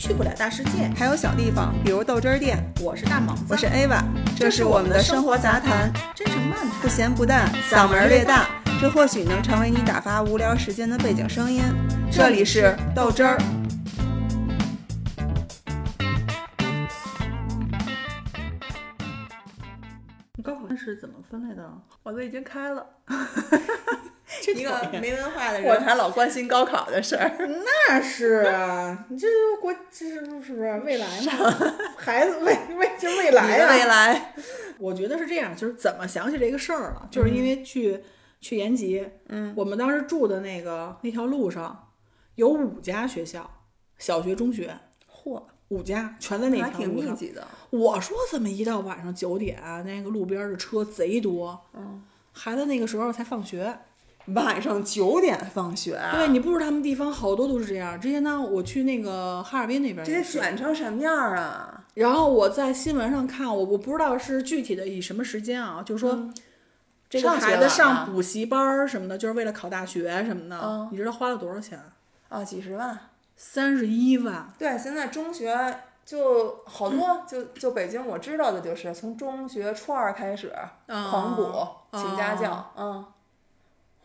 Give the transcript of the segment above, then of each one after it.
去不了大世界。还有小地方，比如豆汁儿店。我是大猛子，我是 Ava，这是我们的生活杂谈，真是慢谈，不咸不淡，嗓门略大，这或许能成为你打发无聊时间的背景声音。这里是豆汁儿。你高考是怎么分类的？我都已经开了。这一个没文化的我人还老关心高考的事儿。那是啊，你这是国，这是是不是未来嘛？孩子未未就未来呀、未来，我觉得是这样，就是怎么想起这个事儿了，就是因为去、去延吉，嗯，我们当时住的那个那条路上有五家学校，小学、中学嚯，五家全在那条路上。密集的。我说怎么一到晚上九点，那个路边的车贼多，嗯，孩子那个时候才放学。晚上九点放学啊，对你不知道他们地方好多都是这样。之前呢，我去那个哈尔滨那边这得卷成什么样儿啊？然后我在新闻上看，我我不知道是具体的以什么时间啊，就是说、这个孩子上啊补习班儿什么的，就是为了考大学什么的。嗯你知道花了多少钱？啊，几十万。三十一万。对，现在中学就好多，就就北京我知道的就是从中学初二开始狂补，请家教，嗯，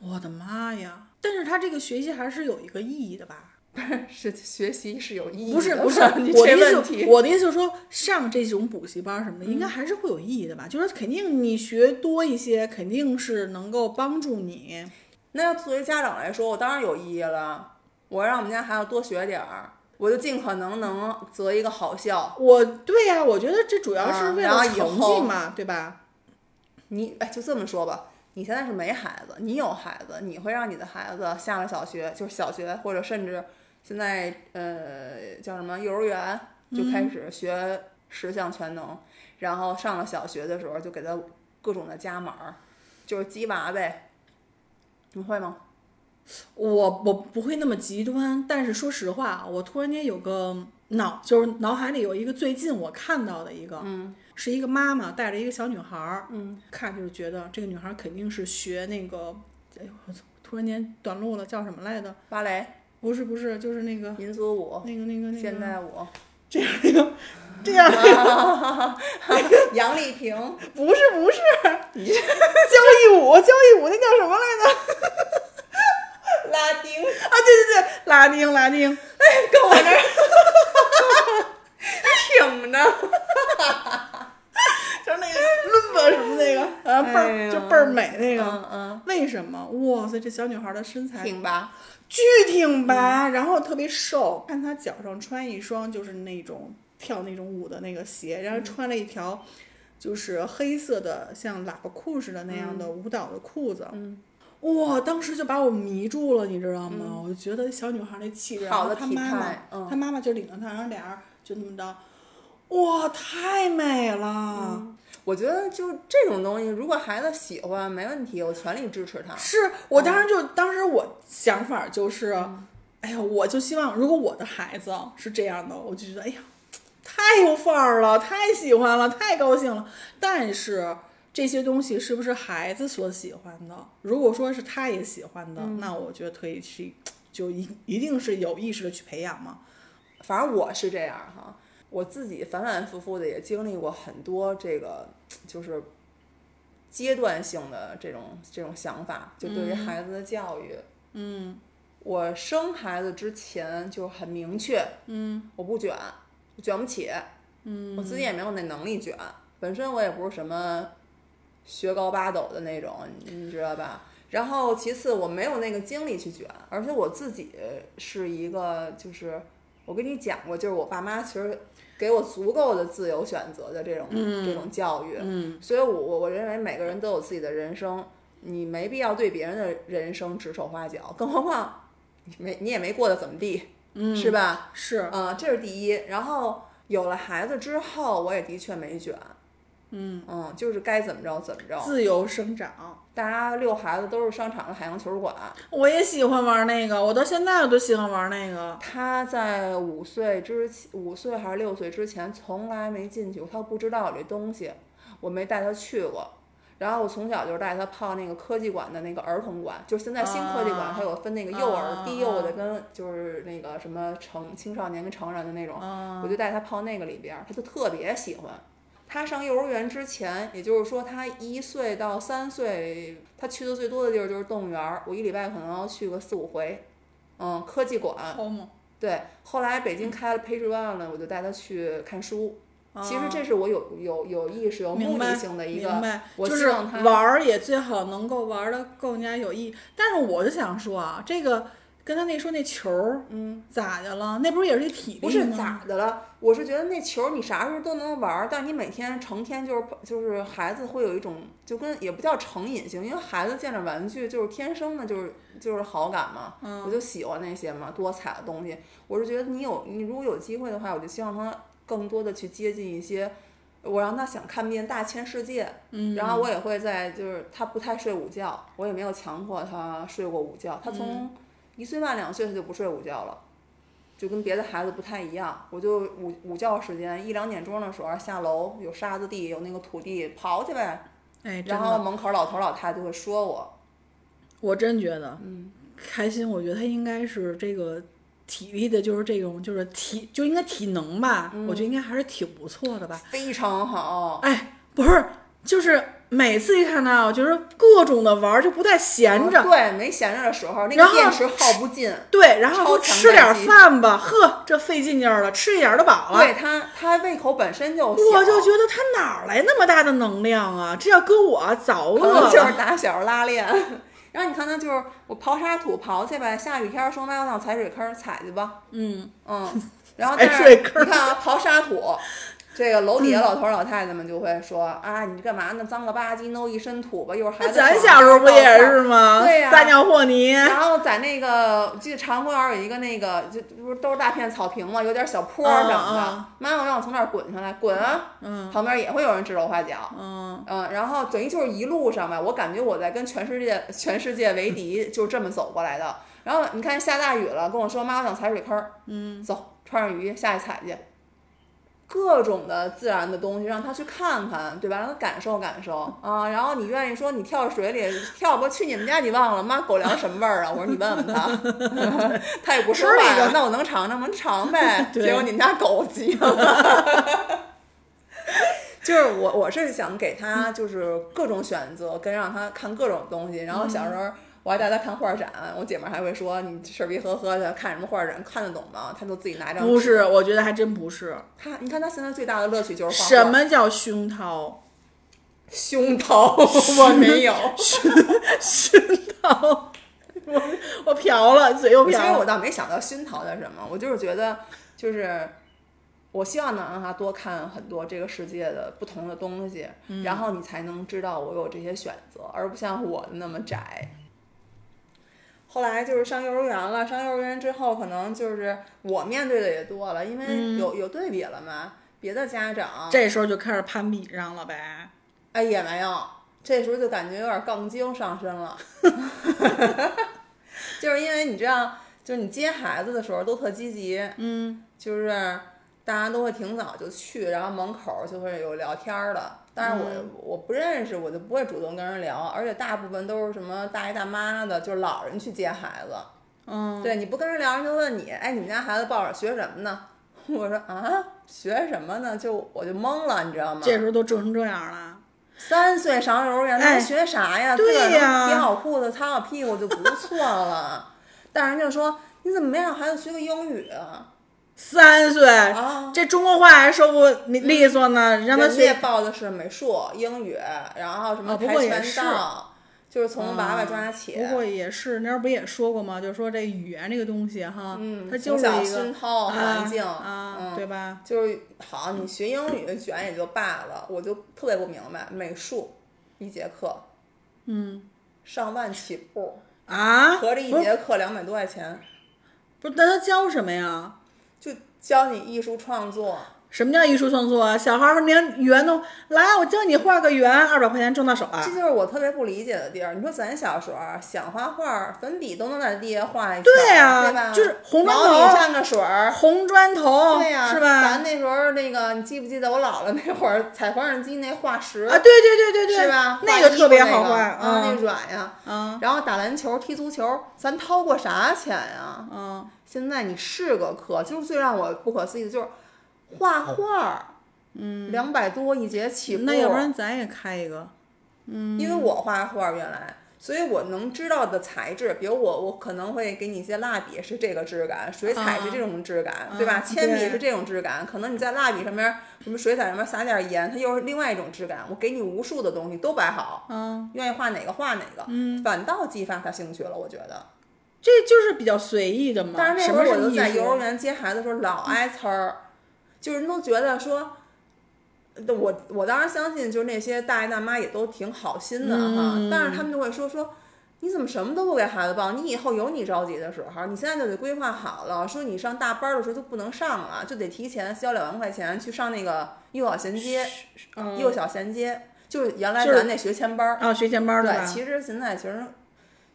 我的妈呀！但是他这个学习还是有一个意义的吧？不是学习是有意义的，不是 不是，你我的意思，我的意思就是说，上这种补习班什么的，应该还是会有意义的吧？就是肯定你学多一些，肯定是能够帮助你。那要作为家长来说，我当然有意义了，我让我们家孩子多学点儿，我就尽可能能择一个好校。我对呀、我觉得这主要是为了成以后绩嘛，对吧？你哎，就这么说吧，你现在是没孩子，你有孩子，你会让你的孩子下了小学，就是小学或者甚至现在呃叫什么幼儿园就开始学十项全能，然后上了小学的时候就给他各种的加码，就是鸡娃呗。你会吗？我我不会那么极端，但是说实话啊，我突然间有个脑，就是脑海里有一个最近我看到的一个，嗯是一个妈妈带着一个小女孩儿，嗯，看就是觉得这个女孩儿肯定是学那个，哎呦，我操突然间短路了，叫什么来着？芭蕾、不是不是，就是那个民族舞、那个那个那个现代舞，这样那个这样 杨丽萍，不是不是，交谊舞交谊舞那叫什么来着？拉丁，啊，对对对，拉丁拉丁，哎跟我这儿 挺着。就是那个伦巴什么那个，啊倍儿、就倍儿美那个。嗯嗯，为什么？哇塞，这小女孩的身材挺吧？巨挺拔，然后特别瘦。看她脚上穿一双就是那种跳那种舞的那个鞋，然后穿了一条就是黑色的像喇叭裤似的那样的舞蹈的裤子。嗯哇，当时就把我迷住了，你知道吗？我就觉得小女孩那气质，好的体然后她妈妈，嗯她妈妈就领着她，然后俩人就那么着，哇，太美了。我觉得就这种东西，如果孩子喜欢，没问题，我全力支持他。是我当时就、当时我想法就是，哎呀，我就希望如果我的孩子是这样的，我就觉得哎呀，太有范儿了，太喜欢了，太高兴了。但是这些东西是不是孩子所喜欢的？如果说是他也喜欢的，那我觉得可以去，就一一定是有意识的去培养嘛。反正我是这样哈，我自己反反复复的也经历过很多这个，就是阶段性的这种这种想法，就对于孩子的教育。嗯我生孩子之前就很明确，嗯我不卷，我卷不起，嗯我自己也没有那能力卷，本身我也不是什么学高八斗的那种，你知道吧？然后其次我没有那个精力去卷，而且我自己是一个就是我跟你讲过，就是我爸妈其实给我足够的自由选择的这种、这种教育，嗯所以我我我认为每个人都有自己的人生，你没必要对别人的人生指手画脚，更何况你没你也没过得怎么地，嗯，是吧？是，啊，这是第一。然后有了孩子之后，我也的确没卷，嗯，嗯，就是该怎么着怎么着。自由生长。大家遛孩子都是商场的海洋球馆。我也喜欢玩那个，我到现在我都喜欢玩那个。他在五岁之前，五岁还是六岁之前，从来没进去过，他不知道这东西，我没带他去过。然后我从小就带他泡那个科技馆的那个儿童馆，就是现在新科技馆，啊它有分那个幼儿、啊低幼的跟就是那个什么成青少年跟成人的那种，啊我就带他泡那个里边儿，他就特别喜欢。他上幼儿园之前，也就是说他一岁到三岁，他去的最多的地儿就是动物园儿，我一礼拜可能要去个四五回。嗯，科技馆，对，后来北京开了 Page One 了，我就带他去看书。其实啊这是我有有有意识、有目的性的一个，我就是希望他玩儿也最好能够玩的更加有意义。但是我就想说啊，这个跟他那说那球儿嗯，咋的了？那不是也是一体力不是咋的了，我是觉得那球儿你啥时候都能玩儿，但是你每天成天就是就是孩子会有一种就跟也不叫成瘾性，因为孩子见着玩具就是天生的就是就是好感嘛，嗯我就喜欢那些嘛多彩的东西。我是觉得你有你如果有机会的话，我就希望他更多的去接近一些。我让他想看遍大千世界，嗯，然后我也会在就是他不太睡午觉，我也没有强迫他睡过午觉。他从一岁半两岁他就不睡午觉了，就跟别的孩子不太一样。我就午午觉时间一两点钟的时候下楼有沙子地有那个土地刨去呗，哎，然后，门口老头老太太就会说我，我真觉得嗯，开心。我觉得他应该是这个体力的，就是这种，就是体就应该体能吧，嗯我觉得应该还是挺不错的吧。非常好。哎，不是，就是每次一看到，就是各种的玩儿，就不带闲着。对，没闲着的时候，那个电池耗不尽。对，然后说吃点饭吧，呵，这费劲劲儿了，吃一点儿就饱了。对他，他胃口本身就小，我就觉得他哪儿来那么大的能量啊？这要搁我早饿了就是。打小拉练。然后你看他就是我刨沙土刨去呗，下雨天儿说妈要上踩水坑儿踩去吧，嗯，嗯，然后 踩但是你看啊，刨沙土，这个楼底下老头儿老太太们就会说、啊，你干嘛呢？脏了吧唧，弄一身土吧，一会儿孩子手咱小时候不也是吗？对呀撒尿和泥。然后在那个，我记得长安公园有一个那个，就不是都是大片草坪嘛，有点小坡儿什么的。妈妈让我从那儿滚下来，滚啊！嗯旁边也会有人指手画脚。嗯，嗯，然后等于就是一路上吧，我感觉我在跟全世界 全世界为敌，就这么走过来的。然后你看下大雨了，跟我说妈，我想踩水坑儿，嗯，走，穿上雨衣下去踩去。各种的自然的东西让他去看看，对吧？让他感受感受啊。然后你愿意说你跳水里跳吧，去你们家你忘了妈狗粮什么味儿啊？我说你问问他，他也不说吃一话呀个。那我能尝尝吗？你尝呗。结果你们家狗急了。就是我，我是想给他就是各种选择，跟让他看各种东西。然后小时候我还带她看画展，我姐们儿还会说你事儿逼呵呵的看什么画展，看得懂吗？她就自己拿一张。不是，我觉得还真不是。她，你看她现在最大的乐趣就是画画。什么叫熏陶？熏陶？我没有。熏陶，我我瓢了，嘴又瓢了。我倒没想到熏陶的什么，我就是觉得，就是我希望能让他多看很多这个世界的不同的东西，嗯然后你才能知道我有这些选择，而不像我的那么窄。后来就是上幼儿园了，上幼儿园之后，可能就是我面对的也多了，因为有、有对比了嘛。别的家长，嗯这时候就开始攀比上了呗。哎也没有，这时候就感觉有点杠精上身了，就是因为你知道，就是你接孩子的时候都特积极，嗯，就是大家都会挺早就去，然后门口就会有聊天儿的。但是我、我不认识，我就不会主动跟人聊，而且大部分都是什么大爷大妈的，就是老人去接孩子。嗯，对，你不跟人聊，人就问你，哎，你们家孩子报着学什么呢？我说啊，学什么呢？就我就懵了，你知道吗？这时候都折成这样了。三岁上幼儿园，他哎还学啥呀？对呀提好裤子、擦好屁股就不错了。但人家说，你怎么没让孩子学个英语啊？三岁，啊，这中国话还说不利索呢，让他学。报的是美术、英语，然后什么跆拳道，就是从娃娃抓起。不过也是，那儿不也说过吗？就是说这语言这个东西哈，嗯，它就是一个熏陶环境啊，嗯对吧？就是好，你学英语卷也就罢了，我就特别不明白，美术一节课嗯上万起步，啊，合着一节课两百多块钱，不是，那他教什么呀？教你艺术创作。什么叫艺术创作啊？小孩儿连圆都来，我教你画个圆，二百块钱挣到手啊这！就是我特别不理解的地儿。你说咱小时候啊想画画，粉笔都能在地下画一圈儿，对呀对吧？就是红砖头蘸个水儿。红砖头，对呀、是吧？咱那时候那个，你记不记得我姥姥那会儿踩缝纫机那画石啊，对对对对对，是吧？那个特别那个好画啊，那嗯软呀。嗯然后打篮球、踢足球，咱掏过啥钱呀？嗯，现在你是个课，就是最让我不可思议的就是画画儿，嗯，两百多一节起步。那要不然咱也开一个，嗯因为我画画原来，所以我能知道的材质，比如我我可能会给你一些蜡笔是这个质感，水彩是这种质感，对吧？铅笔是这种质感，可能你在蜡笔上面什么水彩上面撒点盐，它又是另外一种质感。我给你无数的东西都摆好，嗯，愿意画哪个画哪个，嗯反倒激发他兴趣了，我觉得。这就是比较随意的嘛。但是那会儿我在幼儿园接孩子的时候老挨呲儿，就是人都觉得说，我我当然相信，就是那些大爷大妈也都挺好心的哈，嗯但是他们就会说说。你怎么什么都不给孩子报？你以后有你着急的时候，你现在就得规划好了。说你上大班的时候就不能上了，就得提前交两万块钱去上那个幼小衔接，嗯幼小衔接，就是原来咱那学前班儿。啊，学前班儿对，其实现在其实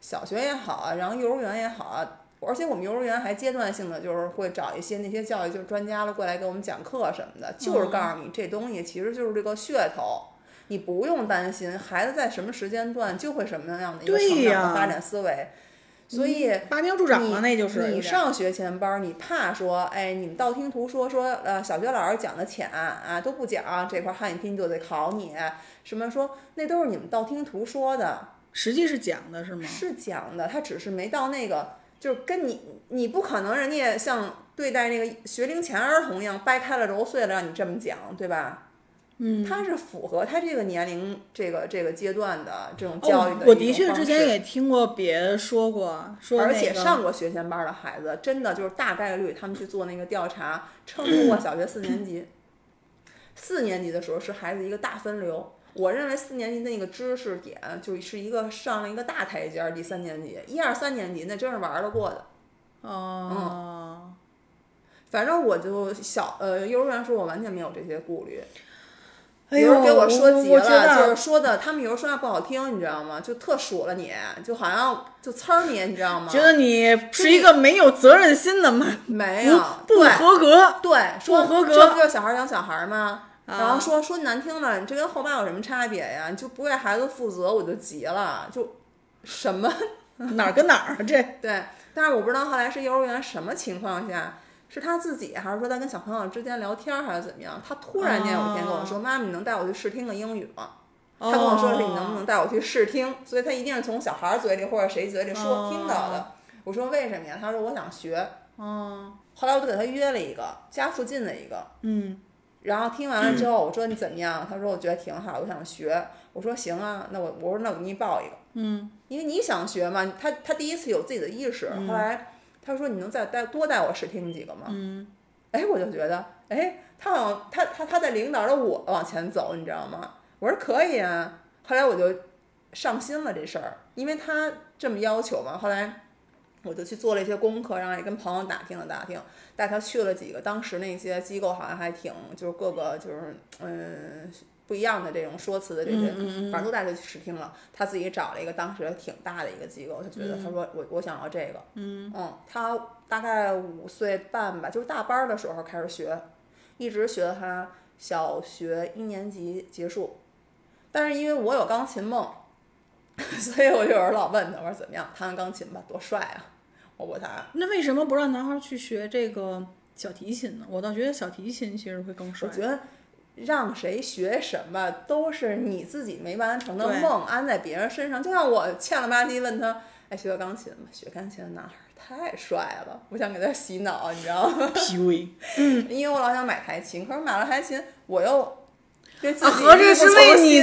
小学也好啊，然后幼儿园也好啊，而且我们幼儿园还阶段性的就是会找一些那些教育就是专家了过来给我们讲课什么的，就是告诉你这东西其实就是这个噱头。你不用担心，孩子在什么时间段就会什么样的一个成长呀的发展思维，所以拔苗助长你了，那就是你上学前班儿，你怕说，哎，你们道听途说说，呃，小学老师讲的浅啊，都不讲这块儿汉语拼音就得考你，什么说那都是你们道听途说的，实际是讲的是吗？是讲的，他只是没到那个，就是跟你，你不可能人家像对待那个学龄前儿童一样掰开了揉碎了让你这么讲，对吧？嗯，他是符合他这个年龄这个这个阶段的这种教育的、哦，我的确之前也听过别人说过，说而且上过学前班的孩子，真的就是大概率他们去做那个调查，撑不过小学四年级。四年级的时候是孩子一个大分流，我认为四年级那个知识点就是一个上了一个大台阶儿。第三年级，一二三年级那真是玩得过的。哦，反正我就小呃幼儿园时候我完全没有这些顾虑。哎呦，给我说急了，就是说的他们有时候说话不好听，你知道吗？就特数了你，就好像就呲儿你，你知道吗？觉得你是一个没有责任心的妈，没有，不合格。对，说合格这不就是小孩儿养小孩儿吗？啊然后说说难听了，你这跟后妈有什么差别呀？你就不为孩子负责，我就急了，就什么哪儿跟哪儿啊？这 对。但是我不知道后来是幼儿园什么情况下，是他自己还是说他跟小朋友之间聊天还是怎么样？他突然间有一天跟我说：“妈妈，你能带我去试听个英语吗？”他跟我说是你能不能带我去试听，所以他一定是从小孩儿嘴里或者谁嘴里说听到的。我说为什么呀？他说我想学。哦，后来我就给他约了一个家附近的一个，嗯，然后听完了之后，我说你怎么样？他说我觉得挺好，我想学。我说行啊，那我我说那我给你报一个，嗯，因为你想学嘛。他他第一次有自己的意识，后来他说你能再带多带我试听几个吗？嗯，哎，我就觉得哎，他好像他他他在领导着我往前走，你知道吗？我说可以啊。后来我就上心了这事儿，因为他这么要求嘛。后来我就去做了一些功课，然后也跟朋友打听了打听，带他去了几个当时那些机构，好像还挺就是各个就是嗯不一样的这种说辞的这些，反正都带他去试听了。他自己找了一个当时挺大的一个机构，他觉得他说我我想要这个，嗯他大概五岁半吧，就是大班儿的时候开始学，一直学到他小学一年级结束。但是因为我有钢琴梦，所以我有时候老问他，我说怎么样，弹弹钢琴吧，多帅啊！我不弹，那为什么不让男孩去学这个小提琴呢？我倒觉得小提琴其实会更帅。我觉得让谁学什么都是你自己没完成的梦安在别人身上。就像我欠了吧唧问他，哎，学个钢琴吧？学钢琴的男孩太帅了，我想给他洗脑，你知道吗？PUA 因为我老想买台琴，可是买了台琴，我又对自啊，合着是为你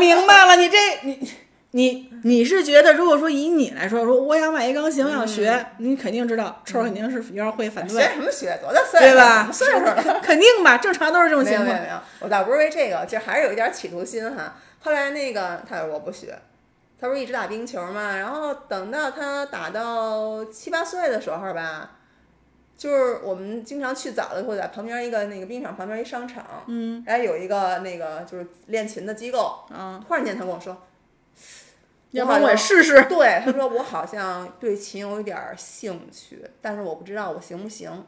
明白了，你这你你你是觉得，如果说以你来说，说我想买一钢琴，我想学，你肯定知道，臭儿肯定是有点会反对，学什么学？多大岁数？对吧？岁数了？肯肯定吧，正常都是这种情况。没有没有没有，我倒不是为这个，其实还是有一点企图心哈。后来那个他说我不学，他不是一直打冰球嘛，然后等到他打到七八岁的时候吧，就是我们经常去早的会在旁边一个那个冰场旁边一商场，嗯，然后有一个那个就是练琴的机构，嗯，突然间他跟我说，要不然我也试试。对，他说我好像对琴有一点儿兴趣，但是我不知道我行不行。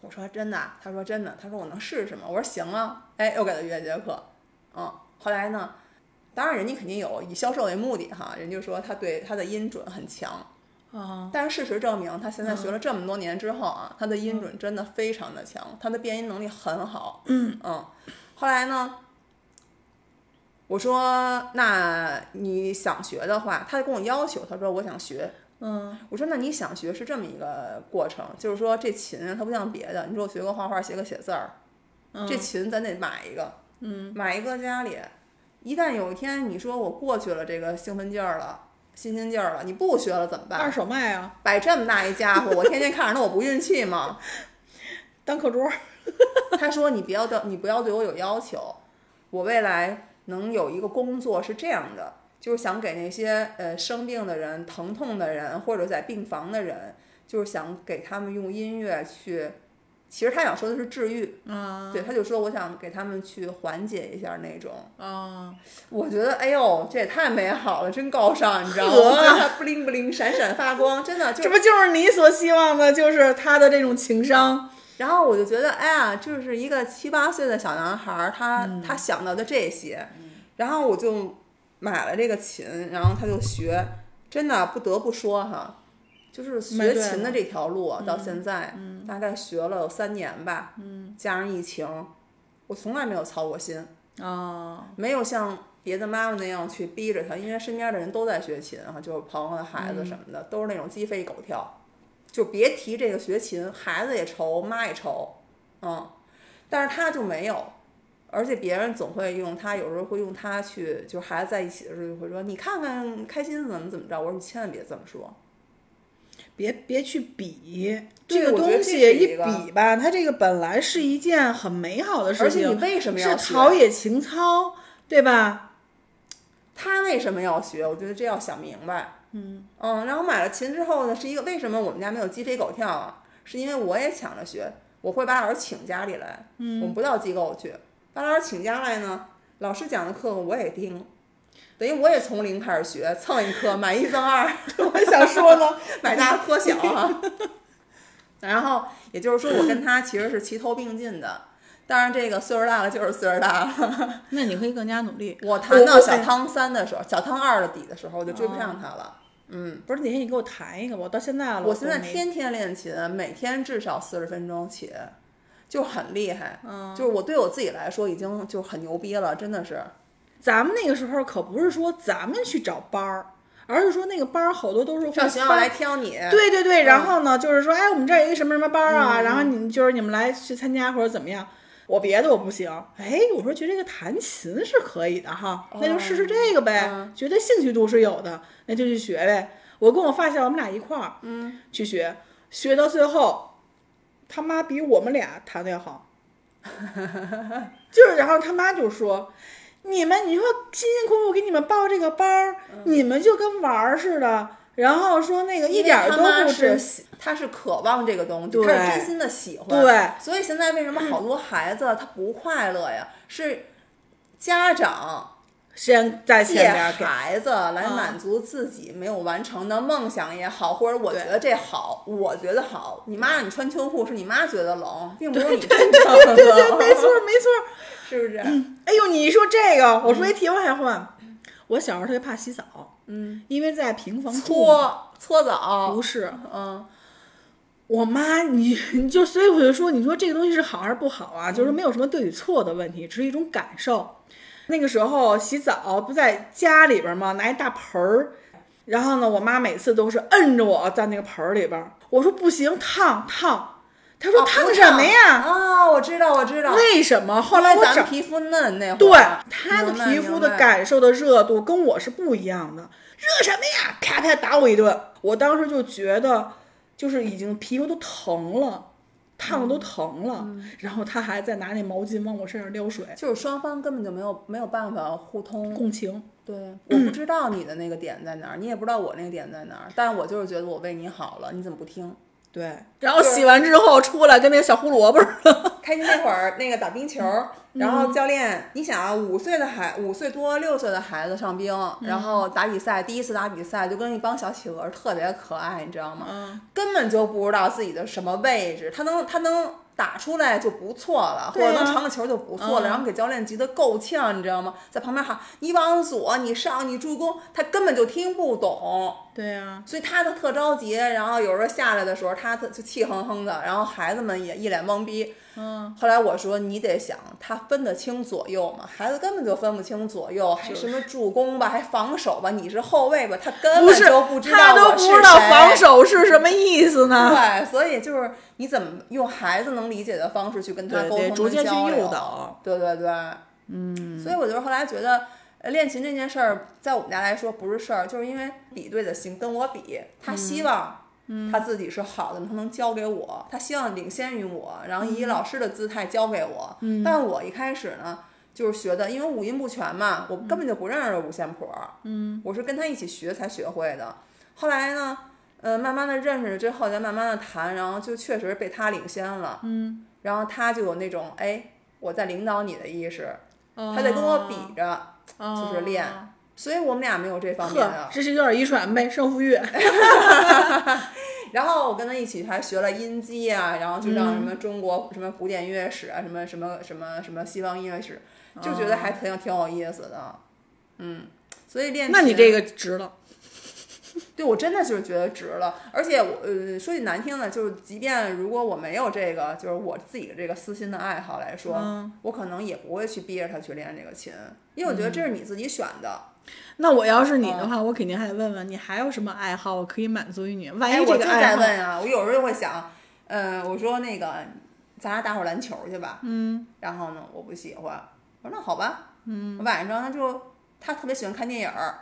我说真的啊？他说真的。他说我能试试吗？我说行啊。哎，又给他约节课。嗯，后来呢，当然人家肯定有以销售为目的哈，人家说他对他的音准很强。啊，但是事实证明，他现在学了这么多年之后啊，他的音准真的非常的强，他的变音能力很好。嗯嗯后来呢，我说那你想学的话，他就跟我要求，他说我想学。嗯，我说那你想学是这么一个过程，就是说这琴啊它不像别的，你说我学个画画，写个写字儿，这琴咱得买一个，嗯，买一个家里，一旦有一天你说我过去了这个兴奋劲儿了。新鲜劲儿了，你不学了怎么办？二手卖啊，摆这么大一家伙，我天天看着那我不运气吗？当课桌。他说你不要对，你不要对我有要求，我未来能有一个工作是这样的，就是想给那些呃生病的人、疼痛的人或者在病房的人，就是想给他们用音乐去。其实他想说的是治愈，啊对，他就说我想给他们去缓解一下那种。啊，我觉得，哎呦，这也太美好了，真高尚，你知道吗？呵我觉得它不灵不灵，闪闪发光，真的就这不就是你所希望的，就是他的这种情商？然后我就觉得，哎呀，就是一个七八岁的小男孩儿，他、嗯他想到的这些，然后我就买了这个琴，然后他就学，真的不得不说哈，就是学琴的这条路啊到现在，大概学了有三年吧，加上疫情，我从来没有操过心，啊，没有像别的妈妈那样去逼着他，因为身边的人都在学琴啊，就是朋友的孩子什么的，都是那种鸡飞狗跳，就别提这个学琴，孩子也愁，妈也愁，嗯，但是他就没有，而且别人总会用他，有时候会用他去，就是孩子在一起的时候就会说，你看看开心怎么怎么着，我说你千万别这么说，别别去比这个东西，一比吧，它这个本来是一件很美好的事而且你情，为什么要是学？陶冶情操，对吧？他为什么要学？我觉得这要想明白。嗯然后买了琴之后呢，是一个为什么我们家没有鸡飞狗跳啊？是因为我也抢着学，我会把老师请家里来，嗯，我们不到机构去，把老师请家来呢，老师讲的课我也听，等于我也从零开始学，蹭一课买一赠二，我想说呢，买大拖小啊。然后也就是说，我跟他其实是齐头并进的。当然，这个岁数大了就是岁数大了。那你可以更加努力。我弹到小汤三的时候，小汤二的底的时候，我就追不上他了。不是哪天你给我弹一个吧，我到现在了，我现在天天练琴，每天至少四十分钟起，就很厉害。嗯，就是我对我自己来说已经就很牛逼了，真的是。咱们那个时候可不是说咱们去找班儿，而是说那个班儿好多都是上学校来挑你，对对对，嗯然后呢，就是说，哎，我们这儿有一个什么什么班儿啊，然后你就是你们来去参加或者怎么样。我别的我不行，哎，我说觉得这个弹琴是可以的哈，那就试试这个呗，嗯觉得兴趣度是有的，那就去学呗。我跟我发小我们俩一块儿，嗯，去学，学到最后，他妈比我们俩弹的要好，就是然后他妈就说。你们，你说辛辛苦苦给你们报这个班儿，你们就跟玩儿似的，然后说那个一点儿都不值是喜，他是渴望这个东西，他是真心的喜欢。对，所以现在为什么好多孩子他不快乐呀？是家长先在借前边给，孩子来满足自己没有完成的梦想也好，或者我觉得这好，我觉得好。你妈让你穿秋裤，是你妈觉得冷，并不是你真的冷，对对，没错 没错。是不是？哎呦，你一说这个，我说一题外话，我小时候特别怕洗澡，嗯，因为在平房住，搓搓澡不，是嗯，我妈，你你就所以我就说，你说这个东西是好还是不好啊？就是没有什么对与错的问题，只是一种感受。那个时候洗澡不在家里边吗？拿一大盆儿，然后呢，我妈每次都是摁着我在那个盆儿里边儿，我说不行，烫烫。她说啊烫什么呀？啊，我知道，我知道。为什么？后来咱们皮肤嫩那会儿，对她的皮肤的感受的热度跟我是不一样的，热什么呀？啪啪打我一顿，我当时就觉得就是已经皮肤都疼了，烫的都疼了，嗯然后他还在拿那毛巾往我身上撩水，就是双方根本就没有没有办法互通。共情。对，我不知道你的那个点在哪儿，你也不知道我那个点在哪儿，但我就是觉得我为你好了，你怎么不听？对，然后洗完之后出来跟那个小胡萝卜似的。开心那会儿那个打冰球，然后教练，你想啊，五岁的孩，五岁多六岁的孩子上冰，然后打比赛，第一次打比赛就跟一帮小企鹅特别可爱，你知道吗？嗯，根本就不知道自己的什么位置，他能他能打出来就不错了，或者能传个球就不错了，嗯然后给教练急得够呛，你知道吗？在旁边喊你往左，你上，你助攻，他根本就听不懂。对呀、所以他就特着急，然后有时候下来的时候，他特就气哼哼的，然后孩子们也一脸懵逼。嗯，后来我说你得想，他分得清左右吗？孩子根本就分不清左右，还什么助攻吧，还防守吧，你是后卫吧，他根本就不知道他都不知道防守是什么意思呢？对，所以就是你怎么用孩子能理解的方式去跟他沟通、逐渐去交流诱。导。对对对，嗯，所以我就后来觉得，呃练琴这件事儿，在我们家来说不是事儿，就是因为比对的心跟我比，他希望。他自己是好的，他能教给我，他希望领先于我，然后以老师的姿态教给我。但我一开始呢，就是学的，因为五音不全嘛，我根本就不认识五线谱。嗯，我是跟他一起学才学会的。后来呢，呃，慢慢的认识了之后，再慢慢的弹，然后就确实被他领先了。嗯，然后他就有那种哎，我在领导你的意识，他在跟我比着，就是练。所以我们俩没有这方面呵的，。这是有点遗传呗，胜负欲。然后我跟他一起还学了音基啊，然后就让什么中国什么古典音乐史啊，什么什么什么什么西方音乐史，就觉得还挺挺有意思的。嗯，所以练琴。那你这个值了。对我真的就是觉得值了，而且我呃说句难听的，就是即便如果我没有这个，就是我自己的这个私心的爱好来说，嗯我可能也不会去逼着他去练这个琴，因为我觉得这是你自己选的。那我要是你的话，我肯定还得问问你还有什么爱好，我可以满足于你。万哎，一我就这个爱好，在问啊，我有时候就会想，嗯、我说那个咱俩打会儿篮球去吧，嗯，然后呢，我不喜欢，我说那好吧，嗯，晚上呢就他特别喜欢看电影儿，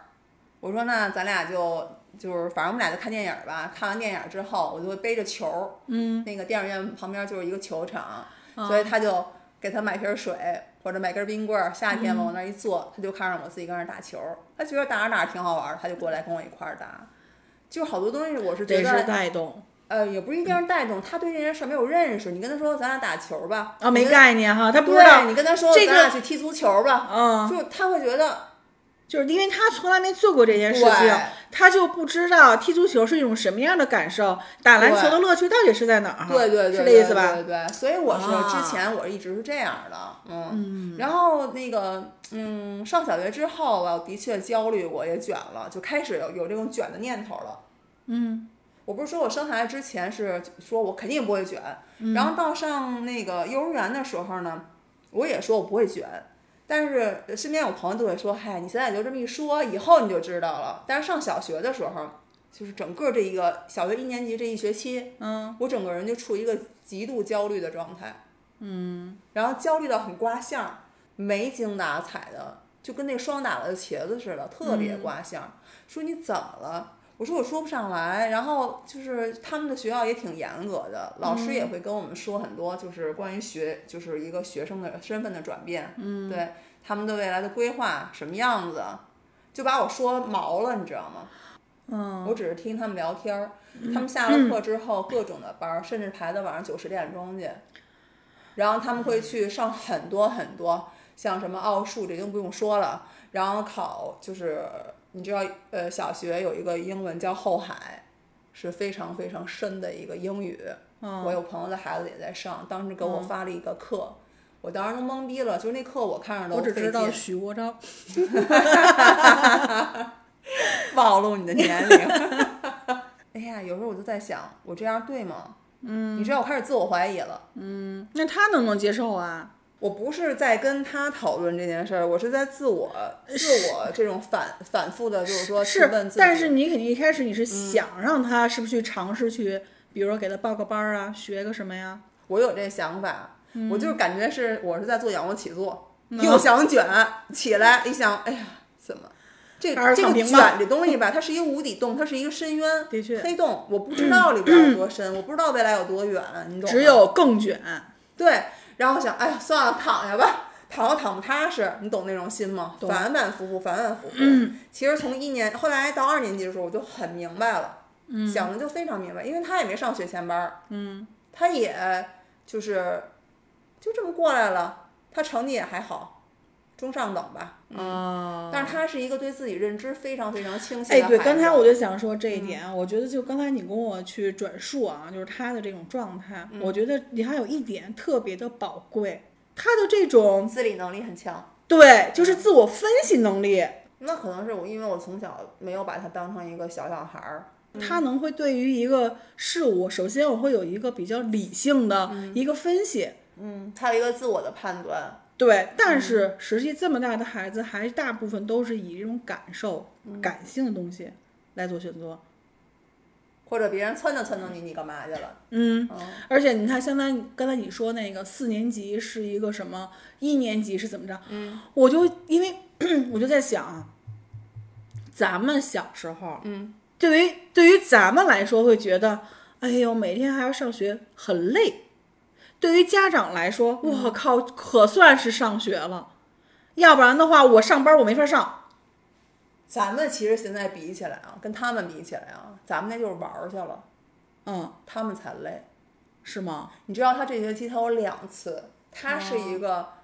我说那咱俩就就是反正我们俩就看电影儿吧，看完电影儿之后，我就会背着球儿，嗯，那个电影院旁边就是一个球场，所以他就给他买瓶水或者买根冰棍儿，夏天嘛往那儿一坐，他就看着我自己跟那儿打球，他觉得打着打着挺好玩儿，他就过来跟我一块儿打。就是好多东西，我是觉得是，带动呃，也不是一定是带动，他对这件事儿没有认识。你跟他说咱俩打球吧，啊，没概念哈，他不知对道，你跟他说这个咱俩去踢足球吧，嗯，就他会觉得就是因为他从来没做过这件事情，他就不知道踢足球是一种什么样的感受，打篮球的乐趣到底是在哪儿？对对对，是这意思吧？对对对，所以我是啊之前我一直是这样的，嗯，然后那个嗯，上小学之后吧，我的确焦虑我，也卷了，就开始有有这种卷的念头了。嗯，我不是说我生孩子之前是说我肯定不会卷，然后到上那个幼儿园的时候呢，我也说我不会卷。但是身边有朋友都会说：“嗨，你现在就这么一说，以后你就知道了。”但是上小学的时候，就是整个这一个小学一年级这一学期，嗯，我整个人就处于一个极度焦虑的状态，嗯，然后焦虑到很刮相，没精打采的，就跟那霜打了的茄子似的，特别刮相儿。说你怎么了？我说我说不上来。然后就是他们的学校也挺严格的，老师也会跟我们说很多，就是关于学，就是一个学生的身份的转变，嗯，对他们的未来的规划什么样子，就把我说毛了，你知道吗？嗯，我只是听他们聊天儿，他们下了课之后各种的班儿，甚至排到晚上九十点钟去，然后他们会去上很多很多，像什么奥数这都不用说了，然后考就是你知道呃小学有一个英文叫后海，是非常非常深的一个英语，嗯我有朋友的孩子也在上，当时给我发了一个课。我当时都懵逼了，就是那课我看着都我只知道许国璋，暴露你的年龄。哎呀，有时候我就在想，我这样对吗？嗯，你知道我开始自我怀疑了。嗯那他能不能接受啊？我不是在跟他讨论这件事儿，我是在自我自我这种反反复的，就是说去是问自己。，但是你肯定一开始你是想让他是不是去尝试去，比如说给他报个班儿啊，学个什么呀？我有这想法，我就是感觉是我是在做仰卧起坐，嗯又想卷起来，一想，哎呀，怎么？这这个卷这东西吧，它是一个无底洞，它是一个深渊，的确黑洞，我不知道里边有多深，我不知道未来有多远，你懂吗？只有更卷，对，然后我想，哎呀，算了，躺下吧，躺又躺不踏实，你懂那种心吗？反反复复，反反复复。其实从一年，后来到二年级的时候，我就很明白了，想的就非常明白，因为他也没上学前班儿，嗯，他也就是就这么过来了，他成绩也还好，中上等吧，啊但是他是一个对自己认知非常非常清晰哎，对，刚才我就想说这一点，我觉得就刚才你跟我去转述啊，就是他的这种状态，我觉得你还有一点特别的宝贵，他的这种自理能力很强。对，就是自我分析能力，那可能是我，因为我从小没有把他当成一个小小孩儿，他能会对于一个事物，首先我会有一个比较理性的一个分析，嗯，他有一个自我的判断，对，但是实际这么大的孩子，还大部分都是以这种感受、感性的东西来做选择。或者别人撺掇撺掇你，你干嘛去了？嗯，嗯，而且你看，相当于刚才你说那个四年级是一个什么，一年级是怎么着？嗯，我就因为 我就在想啊，咱们小时候，嗯，对于对于咱们来说会觉得，哎呦，每天还要上学很累。对于家长来说，我靠，可算是上学了，要不然的话，我上班我没法上。咱们其实现在比起来啊，跟他们比起来啊，咱们那就是玩儿去了，嗯，他们才累。是吗？你知道他这学期他有两次，他是一个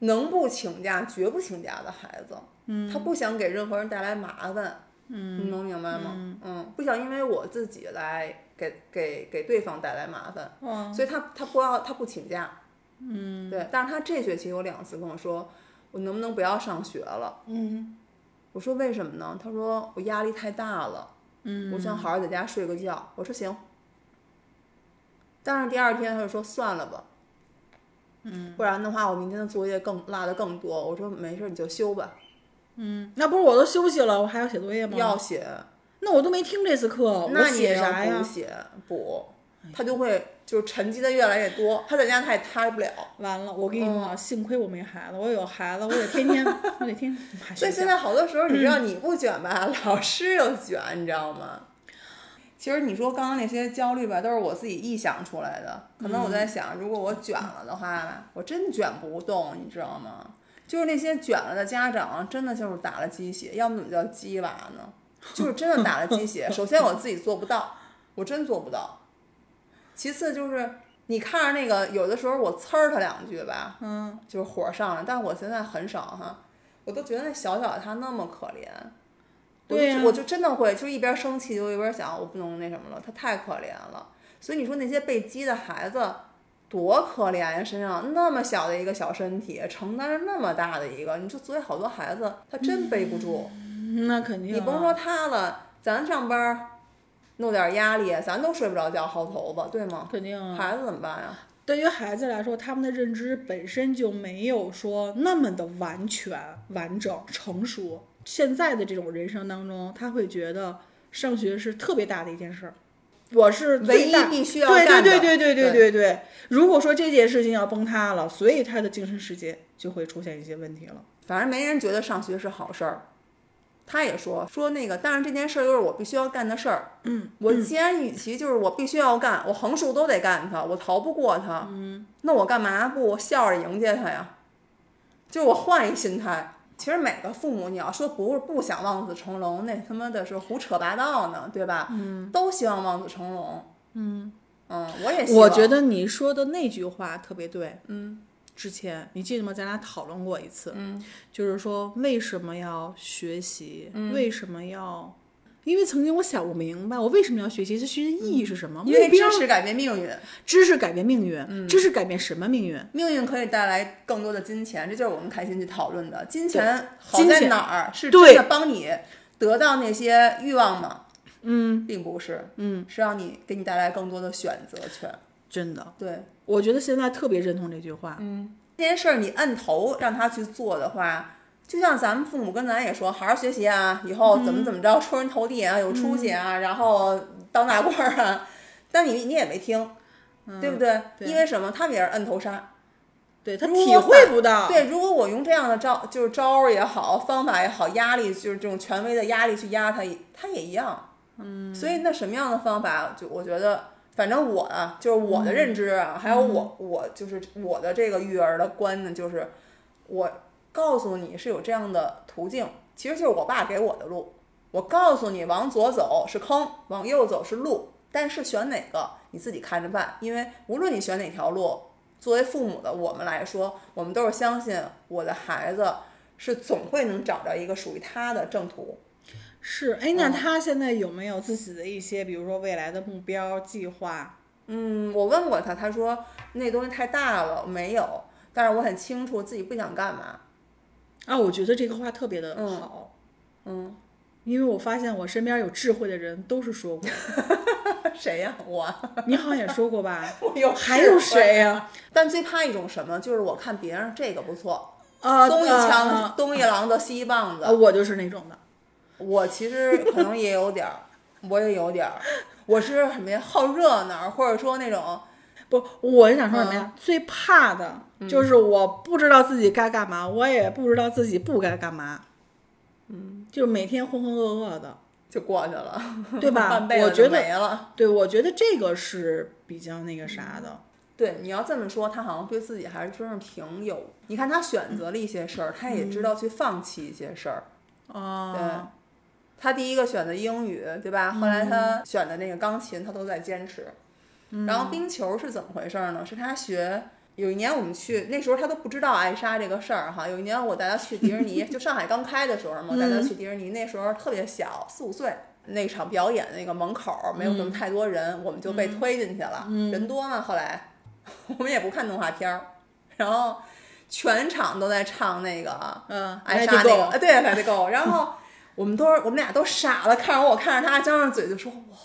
能不请假绝不请假的孩子。嗯，他不想给任何人带来麻烦。嗯，你能明白吗？嗯，不想因为我自己来给给给对方带来麻烦。嗯，所以他他不要他不请假。嗯，对，但是他这学期有两次跟我说，我能不能不要上学了？嗯我说为什么呢？他说我压力太大了。嗯，我想好好在家睡个觉。我说行。但是第二天他就说算了吧，嗯，不然的话我明天的作业更落的更多。我说没事，你就休吧，嗯，那不是我都休息了，我还要写作业吗？要写，那我都没听这次课，我那你也写啥呀要补？写补，他就会就是沉积的越来越多。他在家他也踏实不了，完了，我跟你嗯说，幸亏我没孩子，我有孩子，我得天天，我得天天还所以。现在好多时候你知道你不卷吧，老师又卷，你知道吗？其实你说刚刚那些焦虑吧，都是我自己臆想出来的。可能我在想，如果我卷了的话，我真卷不动，你知道吗？就是那些卷了的家长，真的就是打了鸡血，要么怎么叫鸡娃呢？就是真的打了鸡血。首先我自己做不到，我真做不到。其次就是你看着那个，有的时候我呲儿他两句吧，嗯，就是火上来，但我现在很少哈，我都觉得那小小的他那么可怜，对呀我就真的会就一边生气就一边想，我不能那什么了，他太可怜了。所以你说那些被激的孩子多可怜呀，身上那么小的一个小身体，承担着那么大的一个，你说所以好多孩子他真背不住。那肯定、啊。你甭说他了，咱上班儿弄点压力，咱都睡不着觉，薅头发，对吗？肯定啊。孩子怎么办呀？对于孩子来说，他们的认知本身就没有说那么的完全、完整、成熟。现在的这种人生当中，他会觉得上学是特别大的一件事儿。我是唯一必须要对干的，对对对对对对对。如果说这件事情要崩塌了，所以他的精神世界就会出现一些问题了。反正没人觉得上学是好事儿。他也说说那个，但是这件事儿又是我必须要干的事儿。嗯，我既然与其就是我必须要干，我横竖都得干他，我逃不过他。嗯，那我干嘛不笑着迎接他呀？就是我换一心态。其实每个父母，你要说不是不想望子成龙，那他妈的是胡扯八道呢，对吧？嗯，都希望望子成龙。嗯嗯，我也希望。我觉得你说的那句话特别对。嗯，之前你记得吗？咱俩讨论过一次。嗯，就是说为什么要学习？为什么要？因为曾经我想不明白，我为什么要学习？这学习意义是什么？因为标知识改变命运，知识改变命运，知识改变什么命运？命运可以带来更多的金钱，这就是我们开心去讨论的。金钱好在哪儿？是对真的帮你得到那些欲望吗？嗯并不是，嗯，是让你给你带来更多的选择权。真的，对，我觉得现在特别认同这句话。嗯这件事儿你摁头让他去做的话，就像咱们父母跟咱也说，好好学习啊，以后怎么怎么着，出人头地啊，有出息啊，然后当大官儿啊。但你你也没听，对不对？对因为什么？他们也是摁头杀。对他体会不到。对，如果我用这样的招，就是招儿也好，方法也好，压力就是这种权威的压力去压他，他也一样。嗯，所以那什么样的方法，就我觉得，反正我啊，就是我的认知啊，还有我我就是我的这个育儿的观呢，就是我告诉你是有这样的途径，其实就是我爸给我的路。我告诉你，往左走是坑，往右走是路，但是选哪个你自己看着办。因为无论你选哪条路，作为父母的我们来说，我们都是相信我的孩子是总会能找着一个属于他的正途。是，哎，那嗯他现在有没有自己的一些，比如说未来的目标计划？嗯，我问过他，他说那东西太大了，没有。但是我很清楚自己不想干嘛。啊，我觉得这个话特别的嗯好，嗯，因为我发现我身边有智慧的人都是说过，谁呀、我，你好像也说过吧？我有还有谁呀、但最怕一种什么，就是我看别人这个不错，啊，东一啊枪、啊东一榔头西一棒子啊，。我就是那种的。我其实可能也有点儿，我也有点儿，我是什么呀？好热闹，或者说那种，不，我是想说什么嗯呀？最怕的就是我不知道自己该干嘛，我也不知道自己不该干嘛。嗯，就是每天浑浑噩噩的，就过去了，对吧 我觉得没了。对我觉得这个是比较那个啥的。对，你要这么说，他好像对自己还是真是挺有。你看他选择了一些事儿，他也知道去放弃一些事儿。哦，对他第一个选的英语，对吧？后来他选的那个钢琴，他都在坚持。然后冰球是怎么回事儿呢？是他学。有一年我们去，那时候他都不知道艾莎这个事儿哈。有一年我带他去迪士尼，就上海刚开的时候嘛，我带他去迪士尼，那时候特别小，四五岁。那场表演那个门口儿没有什么太多人，我们就被推进去了。人多嘛，后来我们也不看动画片儿，然后全场都在唱那个嗯，艾莎那个对，Let it go。然后我们都是我们俩都傻了，看着，我看着他，张着嘴就说：“哇，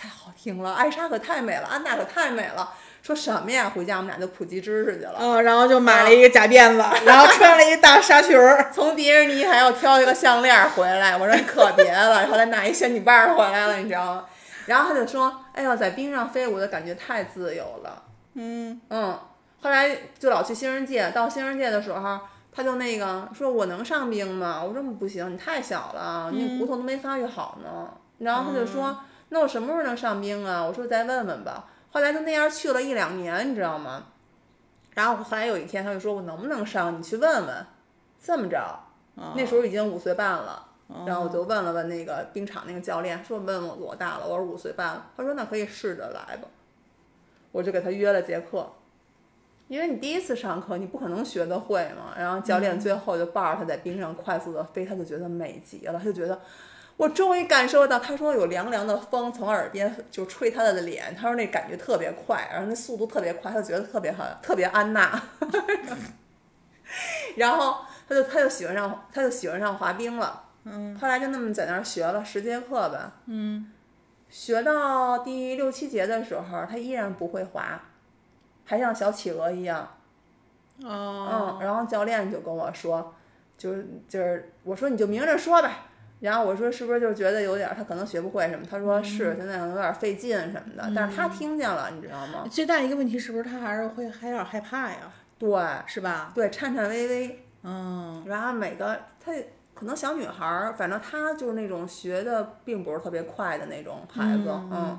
太好听了，艾莎可太美了，安娜可太美了。”说什么呀？回家我们俩就普及知识去了。嗯，然后就买了一个假辫子，然后穿了一大纱裙儿。从迪士尼还要挑一个项链回来，我说你可别了，后来拿一仙女棒儿回来了，你知道吗？然后他就说：“哎呦，在冰上飞，舞的感觉太自由了。”嗯嗯，后来就老去新人界，到新人界的时候，他就那个说：“我能上冰吗？”我说：“不行，你太小了，你骨头都没发育好呢。然后他就说：“那我什么时候能上冰啊？”我说：“再问问吧。”后来就那样去了一两年，你知道吗？然后后来有一天，他就说：“我能不能上？你去问问。”这么着，那时候已经五岁半了。然后我就问了问那个冰场那个教练，说问我多大了？我说五岁半了。他说那可以试着来吧。我就给他约了节课，因为你第一次上课，你不可能学得会嘛。然后教练最后就抱着他在冰上快速的飞，他就觉得美极了，他就觉得我终于感受到，他说有凉凉的风从耳边就吹他的脸，他说那感觉特别快，然后那速度特别快，他就觉得特别好，特别安娜。然后他就他就喜欢上他就喜欢上滑冰了。嗯，后来就那么在那儿学了十节课吧，嗯，学到第六七节的时候，他依然不会滑，还像小企鹅一样。哦，嗯，然后教练就跟我说，就是就是我说你就明着说呗。然后我说是不是就觉得有点儿他可能学不会什么？他说是，现在可能有点费劲什么的。但是他听见了，你知道吗？最大一个问题是不是他还是会还有点害怕呀？对是吧？对，颤颤巍巍。嗯，然后每个他可能小女孩儿，反正她就是那种学的并不是特别快的那种孩子，嗯。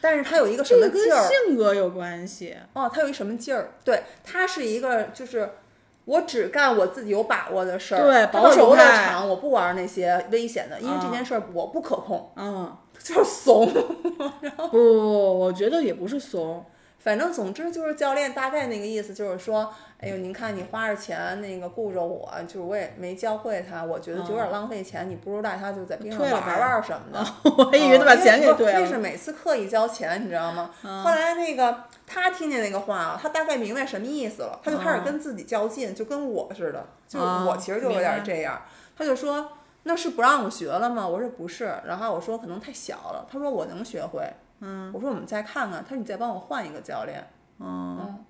但是她有一个什这个跟么劲儿？性格有关系。哦，他有一什么劲儿？对他是一个，就是我只干我自己有把握的事儿。对保守派场我不玩那些危险的，因为这件事儿我不可控，嗯，就是怂。不不不，我觉得也不是怂。反正总之就是教练大概那个意思，就是说，哎呦，您看你花着钱那个顾着我，就是我也没教会他，我觉得就有点浪费钱，你不如带他就在冰上玩玩什么的。我还以为他把钱给嗯退了。那是每次刻意交钱，你知道吗？后来那个他听见那个话了，他大概明白什么意思了，他就开始跟自己较劲，就跟我似的，就啊我其实就有点这样。他就说那是不让我学了吗？我说不是，然后我说可能太小了，他说我能学会。嗯，我说我们再看看，他说你再帮我换一个教练。嗯，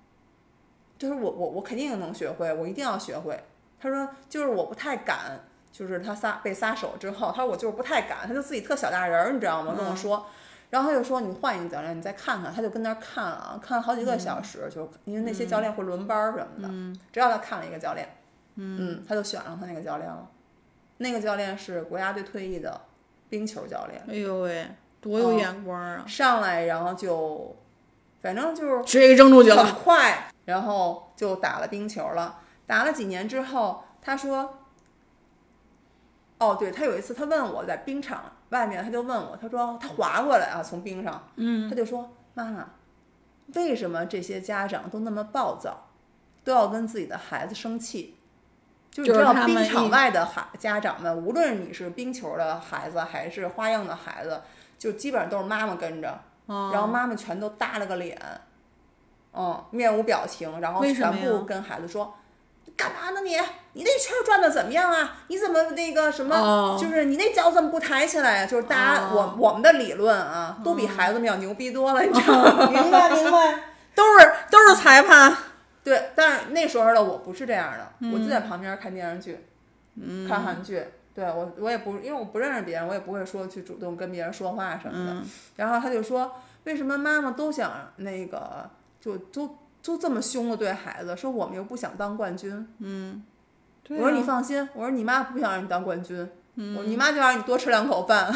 就是我我我肯定能学会，我一定要学会。他说就是我不太敢，就是他撒被撒手之后，他说我就是不太敢，他就自己特小大人儿，你知道吗？跟我说，然后他就说你换一个教练，你再看看，他就跟那儿看啊，看了好几个小时，就因为那些教练会轮班儿什么的，只要他看了一个教练，嗯，他就选上他那个教练了。那个教练是国家队退役的冰球教练，哎呦喂，多有眼光啊！上来然后就，反正就是直接给扔出去了。很快，然后就打了冰球了。打了几年之后，他说：“哦，对他有一次他问我在冰场外面，他就问我，他说他滑过来啊，从冰上，嗯，他就说妈妈，为什么这些家长都那么暴躁，都要跟自己的孩子生气？就就是知道冰场外的孩家长们，无论你是冰球的孩子还是花样的孩子，就基本上都是妈妈跟着，哦然后妈妈全都耷了个脸，嗯，面无表情，然后全部跟孩子说。干嘛呢你？你那圈儿转的怎么样啊？你怎么那个什么？哦就是你那脚怎么不抬起来呀、就是大家、哦我我们的理论啊，都比孩子们要牛逼多了，你知道吗？明白明白，都是都是裁判。对，但是那时候的我不是这样的，我就嗯在旁边看电视剧，看韩剧。对我，我也不，因为我不认识别人，我也不会说去主动跟别人说话什么的。嗯然后他就说，为什么妈妈都想那个，就都都这么凶的对孩子，说我们又不想当冠军。对我说你啊放心，我说你妈不想让你当冠军，我说你妈就让你多吃两口饭，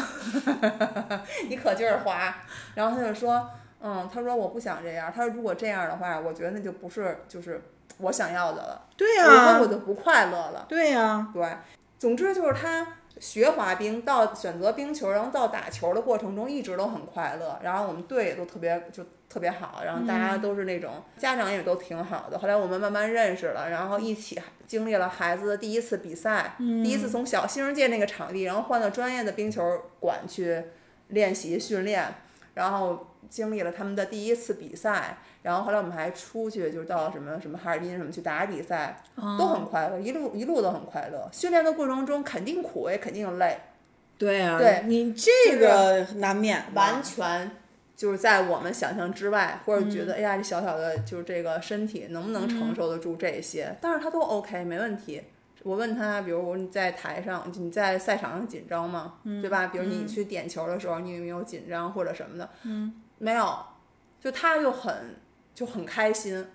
你可劲儿花。然后他就说，嗯，他说我不想这样，他说如果这样的话，我觉得那就不是就是我想要的了，对以后我呀，就不快乐了。对呀，对，总之就是他学滑冰到选择冰球，然后到打球的过程中一直都很快乐，然后我们队也都特别就特别好，然后大家都是那种、家长也都挺好的。后来我们慢慢认识了，然后一起经历了孩子的第一次比赛，第一次从小新世界那个场地，然后换到专业的冰球馆去练习训练，然后经历了他们的第一次比赛。然后后来我们还出去，就是到什么什么哈尔滨什么去打比赛，都很快乐，一路一路都很快乐。训练的过程中肯定苦，也肯定累，对呀，对你这个难免完全就是在我们想象之外，或者觉得、哎呀，这小小的就是这个身体能不能承受得住这些？但是他都 OK，没问题。我问他，比如我你在台上，你在赛场上紧张吗？对吧？比如你去点球的时候，你有没有紧张或者什么的？嗯，没有，就他就很就很开心，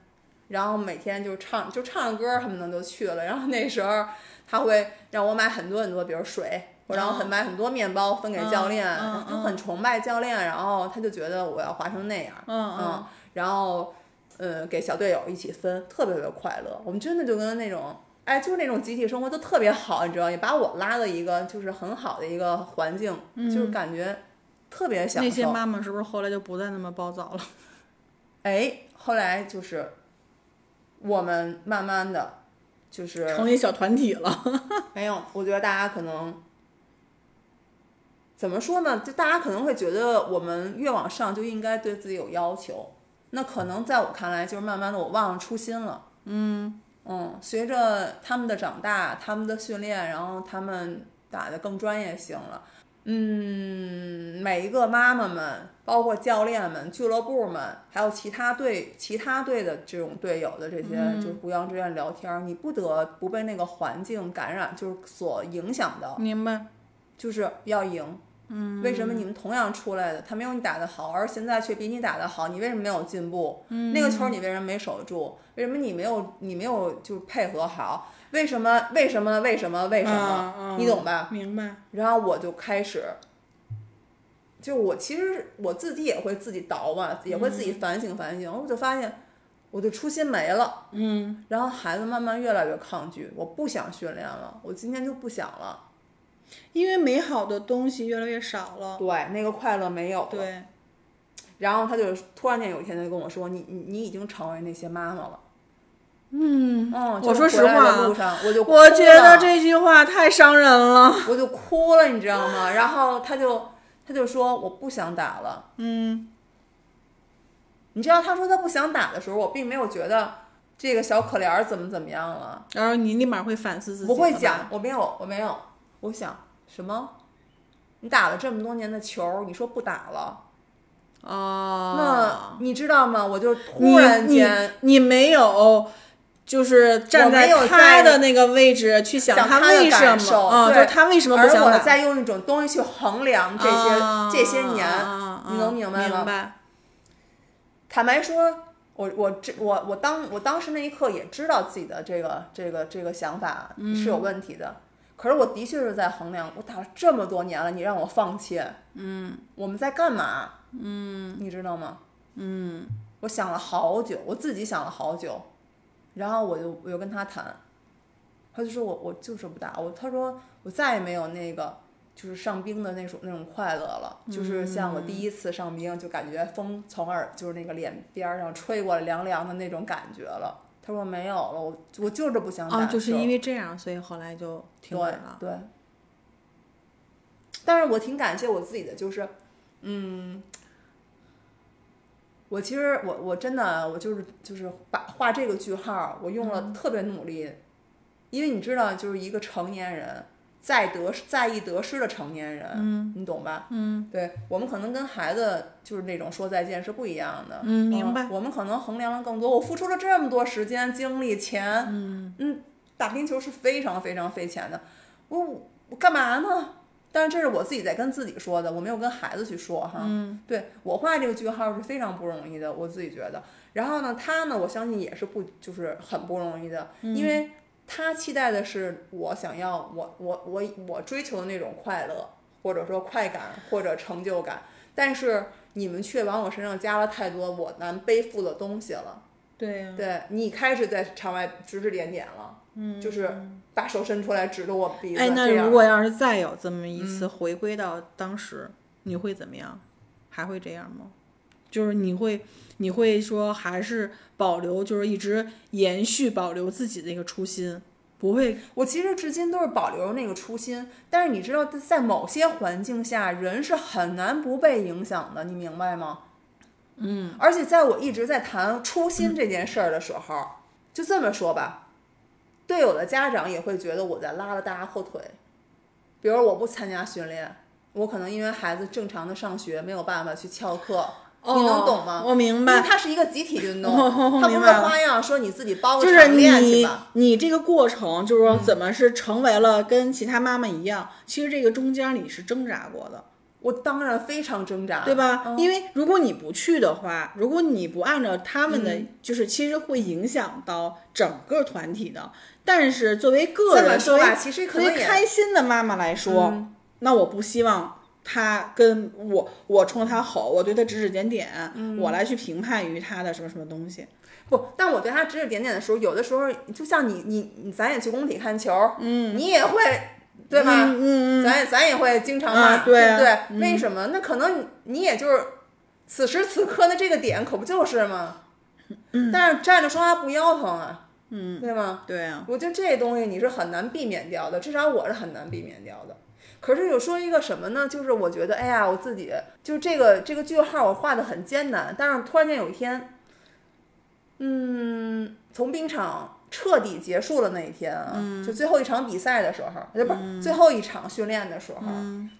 然后每天就唱就唱歌，他们能就去了。然后那时候他会让我买很多很多，比如水，然后很买很多面包分给教练，嗯嗯就很崇拜教练。然后他就觉得我要滑成那样，嗯嗯，然后呃给小队友一起分，特别特别快乐。我们真的就跟那种。哎，就是那种集体生活都特别好，你知道，也把我拉到一个就是很好的一个环境，就是感觉特别享受。嗯那些妈妈是不是后来就不再那么暴躁了？哎，后来就是我们慢慢的，就是成立小团体了。没有，我觉得大家可能怎么说呢？就大家可能会觉得我们越往上就应该对自己有要求，那可能在我看来，就是慢慢的我忘了初心了。嗯嗯，随着他们的长大，他们的训练，然后他们打的更专业性了。嗯，每一个妈妈们，包括教练们、俱乐部们，还有其他队、其他队的这种队友的这些，就是互相之间聊天儿，你不得不被那个环境感染，就是所影响的，明白？就是要赢。嗯，为什么你们同样出来的，他没有你打得好，而现在却比你打得好？你为什么没有进步？嗯，那个球你为什么没守住？为什么你没有你没有就是配合好？为什么？为什么？为什么？为什么？嗯嗯你懂吧？明白。然后我就开始，就我其实我自己也会自己倒吧，也会自己反省反省。我就发现我的初心没了，嗯，然后孩子慢慢越来越抗拒，我不想训练了，我今天就不想了。因为美好的东西越来越少了。对，那个快乐没有了。对，然后他就突然间有一天他就跟我说：“你你你已经成为那些妈妈了。”嗯，嗯，我说实话路上我就哭我觉得这句话太伤人了。我就哭了，你知道吗？然后他就他就说我不想打了。嗯，你知道他说他不想打的时候，我并没有觉得这个小可怜儿怎么怎么样了，然后你立马会反思自己。我会讲，，我没有，我没有，我想什么？你打了这么多年的球，你说不打了，哦，那你知道吗？我就突然你间你没有。就是站在他的那个位置去想想他为什么啊？就他为什么不而我？在用一种东西去衡量这些、啊这些年，你能明白吗？明白。坦白说，我我这我我当我当时那一刻也知道自己的这个这个这个想法是有问题的，可是我的确是在衡量，我打了这么多年了，你让我放弃，嗯，我们在干嘛？嗯，你知道吗？嗯，我想了好久，我自己想了好久，然后我就我就跟他谈，他就说我我就是不打我，他说我再也没有那个就是上冰的那种那种快乐了，就是像我第一次上冰就感觉风从耳就是那个脸边儿上吹过来凉凉的那种感觉了。他说没有了，我我就是不想打啊，就是因为这样，所以后来就停了。对。但是我挺感谢我自己的，就是，嗯，我其实我我真的我就是就是把画这个句号，我用了特别努力，因为你知道，就是一个成年人在得在意得失的成年人，嗯，你懂吧？嗯对我们可能跟孩子就是那种说再见是不一样的。嗯，明白。我们可能衡量了更多，我付出了这么多时间、精力、钱，嗯打冰球是非常非常费钱的，我我干嘛呢？但是这是我自己在跟自己说的，我没有跟孩子去说哈。嗯，对我画这个句号是非常不容易的，我自己觉得。然后呢，他呢，我相信也是不就是很不容易的，嗯因为他期待的是我想要我我我我追求的那种快乐，或者说快感或者成就感，但是你们却往我身上加了太多我难背负的东西了。对呀、对你开始在场外指指点点了，嗯，就是把手伸出来指着我鼻子，哎，那如果要是再有这么一次回归到当时，你会怎么样？还会这样吗？就是你会，你会说还是保留，就是一直延续保留自己的一个初心，不会我其实至今都是保留那个初心，但是你知道，在某些环境下，人是很难不被影响的，你明白吗？嗯，而且在我一直在谈初心这件事儿的时候，就这么说吧，对有的家长也会觉得我在拉了大家后腿，比如我不参加训练，我可能因为孩子正常的上学没有办法去翘课，你能懂吗？哦我明白因为白，它是一个集体运动，哦它不是明白花样说你自己包个就是场练去你吧。你这个过程，就是说怎么是成为了跟其他妈妈一样？其实这个中间你是挣扎过的，我当然非常挣扎，对吧？嗯因为如果你不去的话，如果你不按照他们嗯的，就是其实会影响到整个团体的。但是作为个人，作为说吧，其实可作为开心的妈妈来说，嗯那我不希望他跟我，我冲他吼，我对他指指点点，嗯我来去评判于他的什么什么东西。不。但我对他指指点点的时候，有的时候就像你你你，咱也去工体看球，嗯，你也会对吧？嗯嗯嗯，咱也咱也会经常骂，啊对啊不对？为什么？那可能你你也就是此时此刻的这个点，可不就是吗？但是站着说话不腰疼啊，嗯，对吗？对啊，我觉得这东西你是很难避免掉的，至少我是很难避免掉的。可是有说一个什么呢？就是我觉得，哎呀，我自己就这个这个句号我画的很艰难，但是突然间有一天，嗯，从冰场彻底结束了那一天啊，就最后一场比赛的时候，就不是最后一场训练的时候，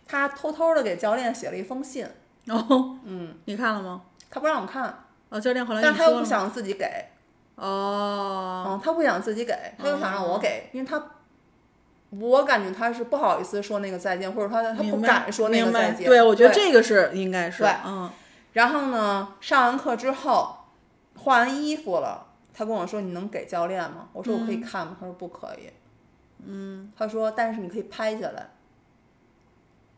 他偷偷的给教练写了一封信，哦，嗯，你看了吗？他不让我看，哦，教练后来但是他又不想自己给，哦，嗯，他不想自己给，他又想让我给，因为他，我感觉他是不好意思说那个再见，或者他他不敢说那个再见。对，我觉得这个是应该是，对。嗯，然后呢，上完课之后，换完衣服了，他跟我说：“你能给教练吗？”我说：“我嗯可以看吗？”他说：“不可以。”嗯，他说：“但是你可以拍下来。”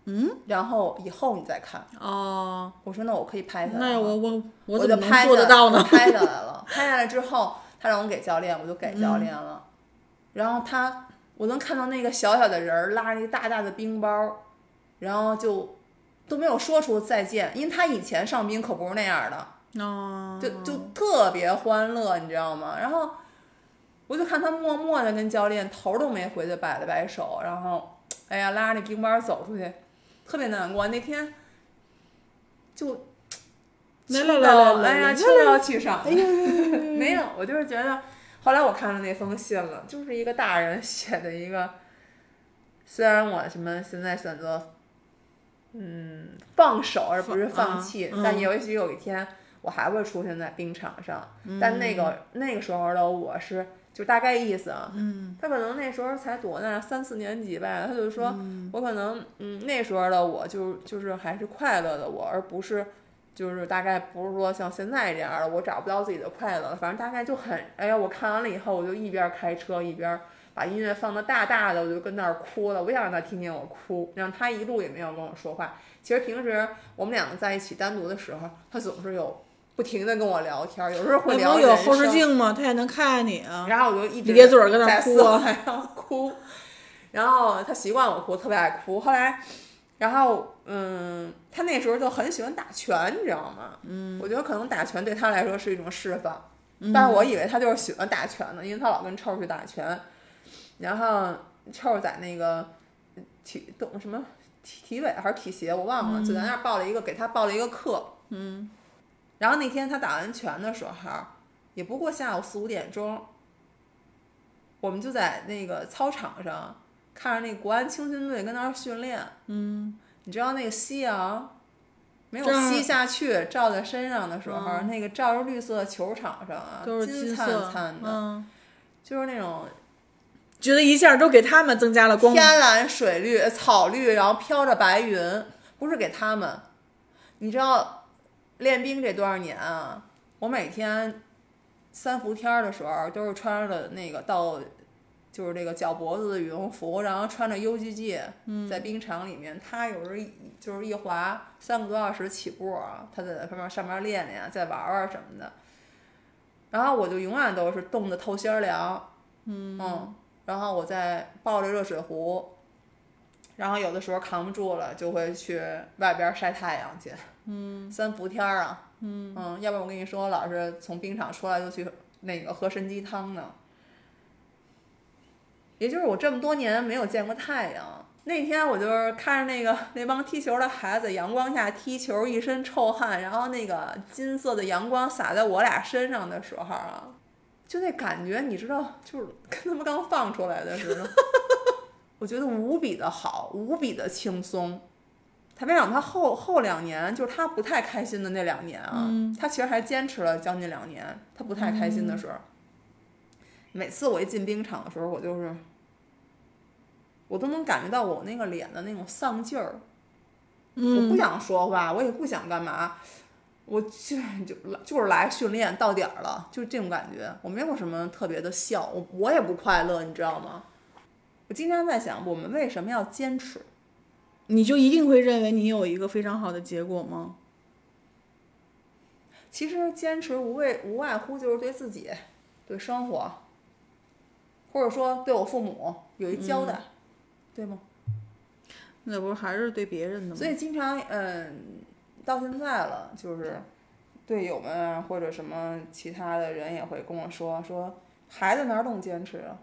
嗯，然后以后你再看。哦，我说：“那我可以拍下来吗。”那我我我怎么做得到呢？拍下来了，拍下来之后，他让我给教练，我就给教练了。然后他，我能看到那个小小的人儿拉着一个大大的冰包，然后就都没有说出再见，因为他以前上冰可不是那样的，哦，就就特别欢乐，你知道吗？然后我就看他默默的跟教练头都没回的摆了摆手，然后哎呀拉着那冰包走出去，特别难过。那天就 来哭来来来来到哎呀，来秋到气上。没有，我就是觉得，后来我看了那封信了，就是一个大人写的一个，虽然我什么现在选择，嗯，放手而不是放弃，嗯但也许有一天我还会出现在冰场上。但那个那个时候的我是。就大概意思啊，嗯，他可能那时候才多大，三四年级吧，他就说，我可能，嗯，那时候的我就就是还是快乐的我，而不是就是大概不是说像现在这样的，我找不到自己的快乐，反正大概就很，哎呀，我看完了以后，我就一边开车一边把音乐放的大大的，我就跟那儿哭了，我不想让他听见我哭，让他一路也没有跟我说话。其实平时我们两个在一起单独的时候，他总是有不停的跟我聊天儿，有时候会那聊不有后视镜吗？他也能看见你啊。然后我就一直咧嘴儿搁那在哭啊色彩上哭，然后他习惯我哭，特别爱哭。后来，然后嗯，他那时候就很喜欢打拳，你知道吗？嗯，我觉得可能打拳对他来说是一种释放，但是我以为他就是喜欢打拳呢，因为他老跟臭儿去打拳，然后臭儿在那个体动什么体体委还是体协我忘了，就在那儿报了一个给他报了一个课，嗯，然后那天他打完拳的时候，也不过下午四五点钟，我们就在那个操场上看着那国安青训队跟那儿训练。嗯，你知道那个夕阳没有西下去，照在身上的时候，那个照着绿色球场上啊，都是金金灿灿的，嗯，就是那种觉得一下都给他们增加了光。天蓝水绿、呃草绿，然后飘着白云，不是给他们。你知道练兵这多少年啊？我每天三伏天儿的时候都是穿着那个到，就是这个脚脖子的羽绒服，然后穿着 UGG，在冰场里面，他有时候就是一滑三个多小时起步啊，他在上面上面练练，再玩玩什么的。然后我就永远都是冻得透心儿凉，嗯然后我再抱着热水壶，然后有的时候扛不住了，就会去外边晒太阳去。嗯，三伏天儿啊，嗯要不然我跟你说，我老是从冰场出来就去那个喝参鸡汤呢。也就是我这么多年没有见过太阳。那天我就是看着那个那帮踢球的孩子，阳光下踢球，一身臭汗，然后那个金色的阳光洒在我俩身上的时候啊，就那感觉，你知道，就是跟他们刚放出来的似的。我觉得无比的好，无比的轻松。他没想到他后后两年，就是他不太开心的那两年啊，他其实还坚持了将近两年。他不太开心的时候，每次我一进冰场的时候，我就是，我都能感觉到我那个脸的那种丧劲儿。我不想说话，我也不想干嘛，我就就就是来训练到点儿了，就是这种感觉。我没有什么特别的笑，我我也不快乐，你知道吗？我经常在想，我们为什么要坚持？你就一定会认为你有一个非常好的结果吗？其实坚持无谓无外乎就是对自己、对生活，或者说对我父母有一交代，对吗？那不是还是对别人的吗？所以经常嗯，到现在了，就是队友们啊，或者什么其他的人也会跟我说说，孩子哪懂坚持啊？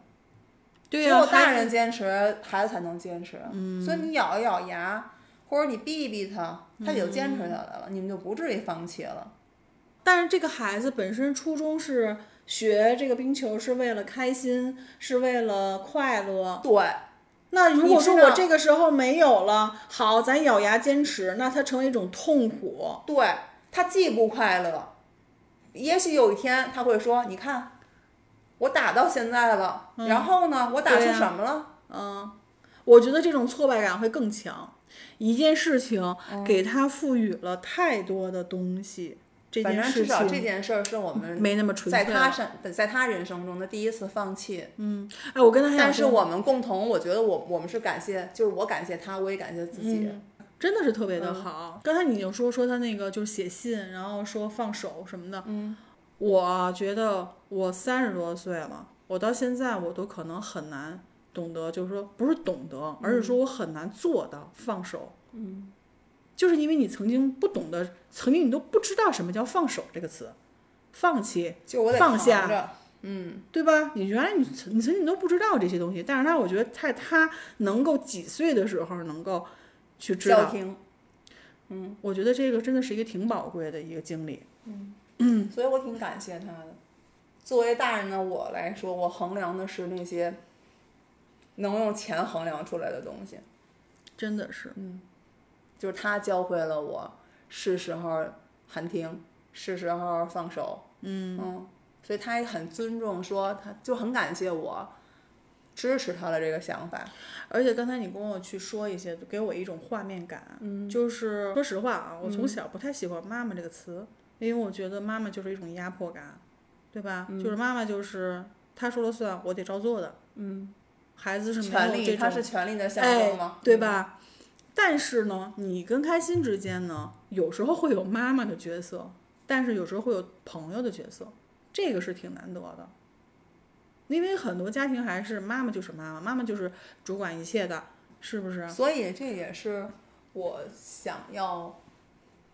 对呀、只有大人坚持，孩子才能坚持。嗯，所以你咬一咬牙，或者你逼一逼他，他也就坚持下来了，你们就不至于放弃了。但是这个孩子本身初衷是学这个冰球是为了开心，是为了快乐。对，那如果说我这个时候没有了，好，咱咬牙坚持，那它成为一种痛苦。对他既不快乐，也许有一天他会说：“你看，我打到现在了，然后呢，我打出什么了？嗯，我觉得这种挫败感会更强。一件事情嗯给他赋予了太多的东西，这反件事正至少这件事儿是我们没那么纯在粹在。他身，在他人生中的第一次放弃。嗯哎，我跟他但是我们共同，我觉得我我们是感谢，就是我感谢他，我也感谢自己。真的是特别的嗯好。刚才你就说说他那个就是写信，然后说放手什么的。嗯，我觉得我三十多岁了，我到现在我都可能很难懂得，就是说不是懂得，而是说我很难做到放手。嗯，就是因为你曾经不懂得，曾经你都不知道什么叫放手这个词，放弃，就我得放下，嗯，对吧？你原来你曾你曾经都不知道这些东西，但是他我觉得在他能够几岁的时候能够去知道，嗯。我觉得这个真的是一个挺宝贵的一个经历。所以我挺感谢他的。作为大人的我来说，我衡量的是那些能用钱衡量出来的东西，真的是，嗯。就是他教会了我是时候喊停，是时候放手。嗯。所以他也很尊重，说他就很感谢我支持他的这个想法。而且刚才你跟我去说一些，给我一种画面感。嗯，就是说实话啊，我从小不太喜欢“妈妈”这个词，因为我觉得妈妈就是一种压迫感，对吧？就是妈妈就是她说了算，我得照做的。嗯，孩子是没权利，有这种他是权利的象哎征吗？，对吧？但是呢，你跟开心之间呢，有时候会有妈妈的角色，但是有时候会有朋友的角色，这个是挺难得的。因为很多家庭还是妈妈就是妈妈，妈妈就是主管一切的，是不是？所以这也是我想要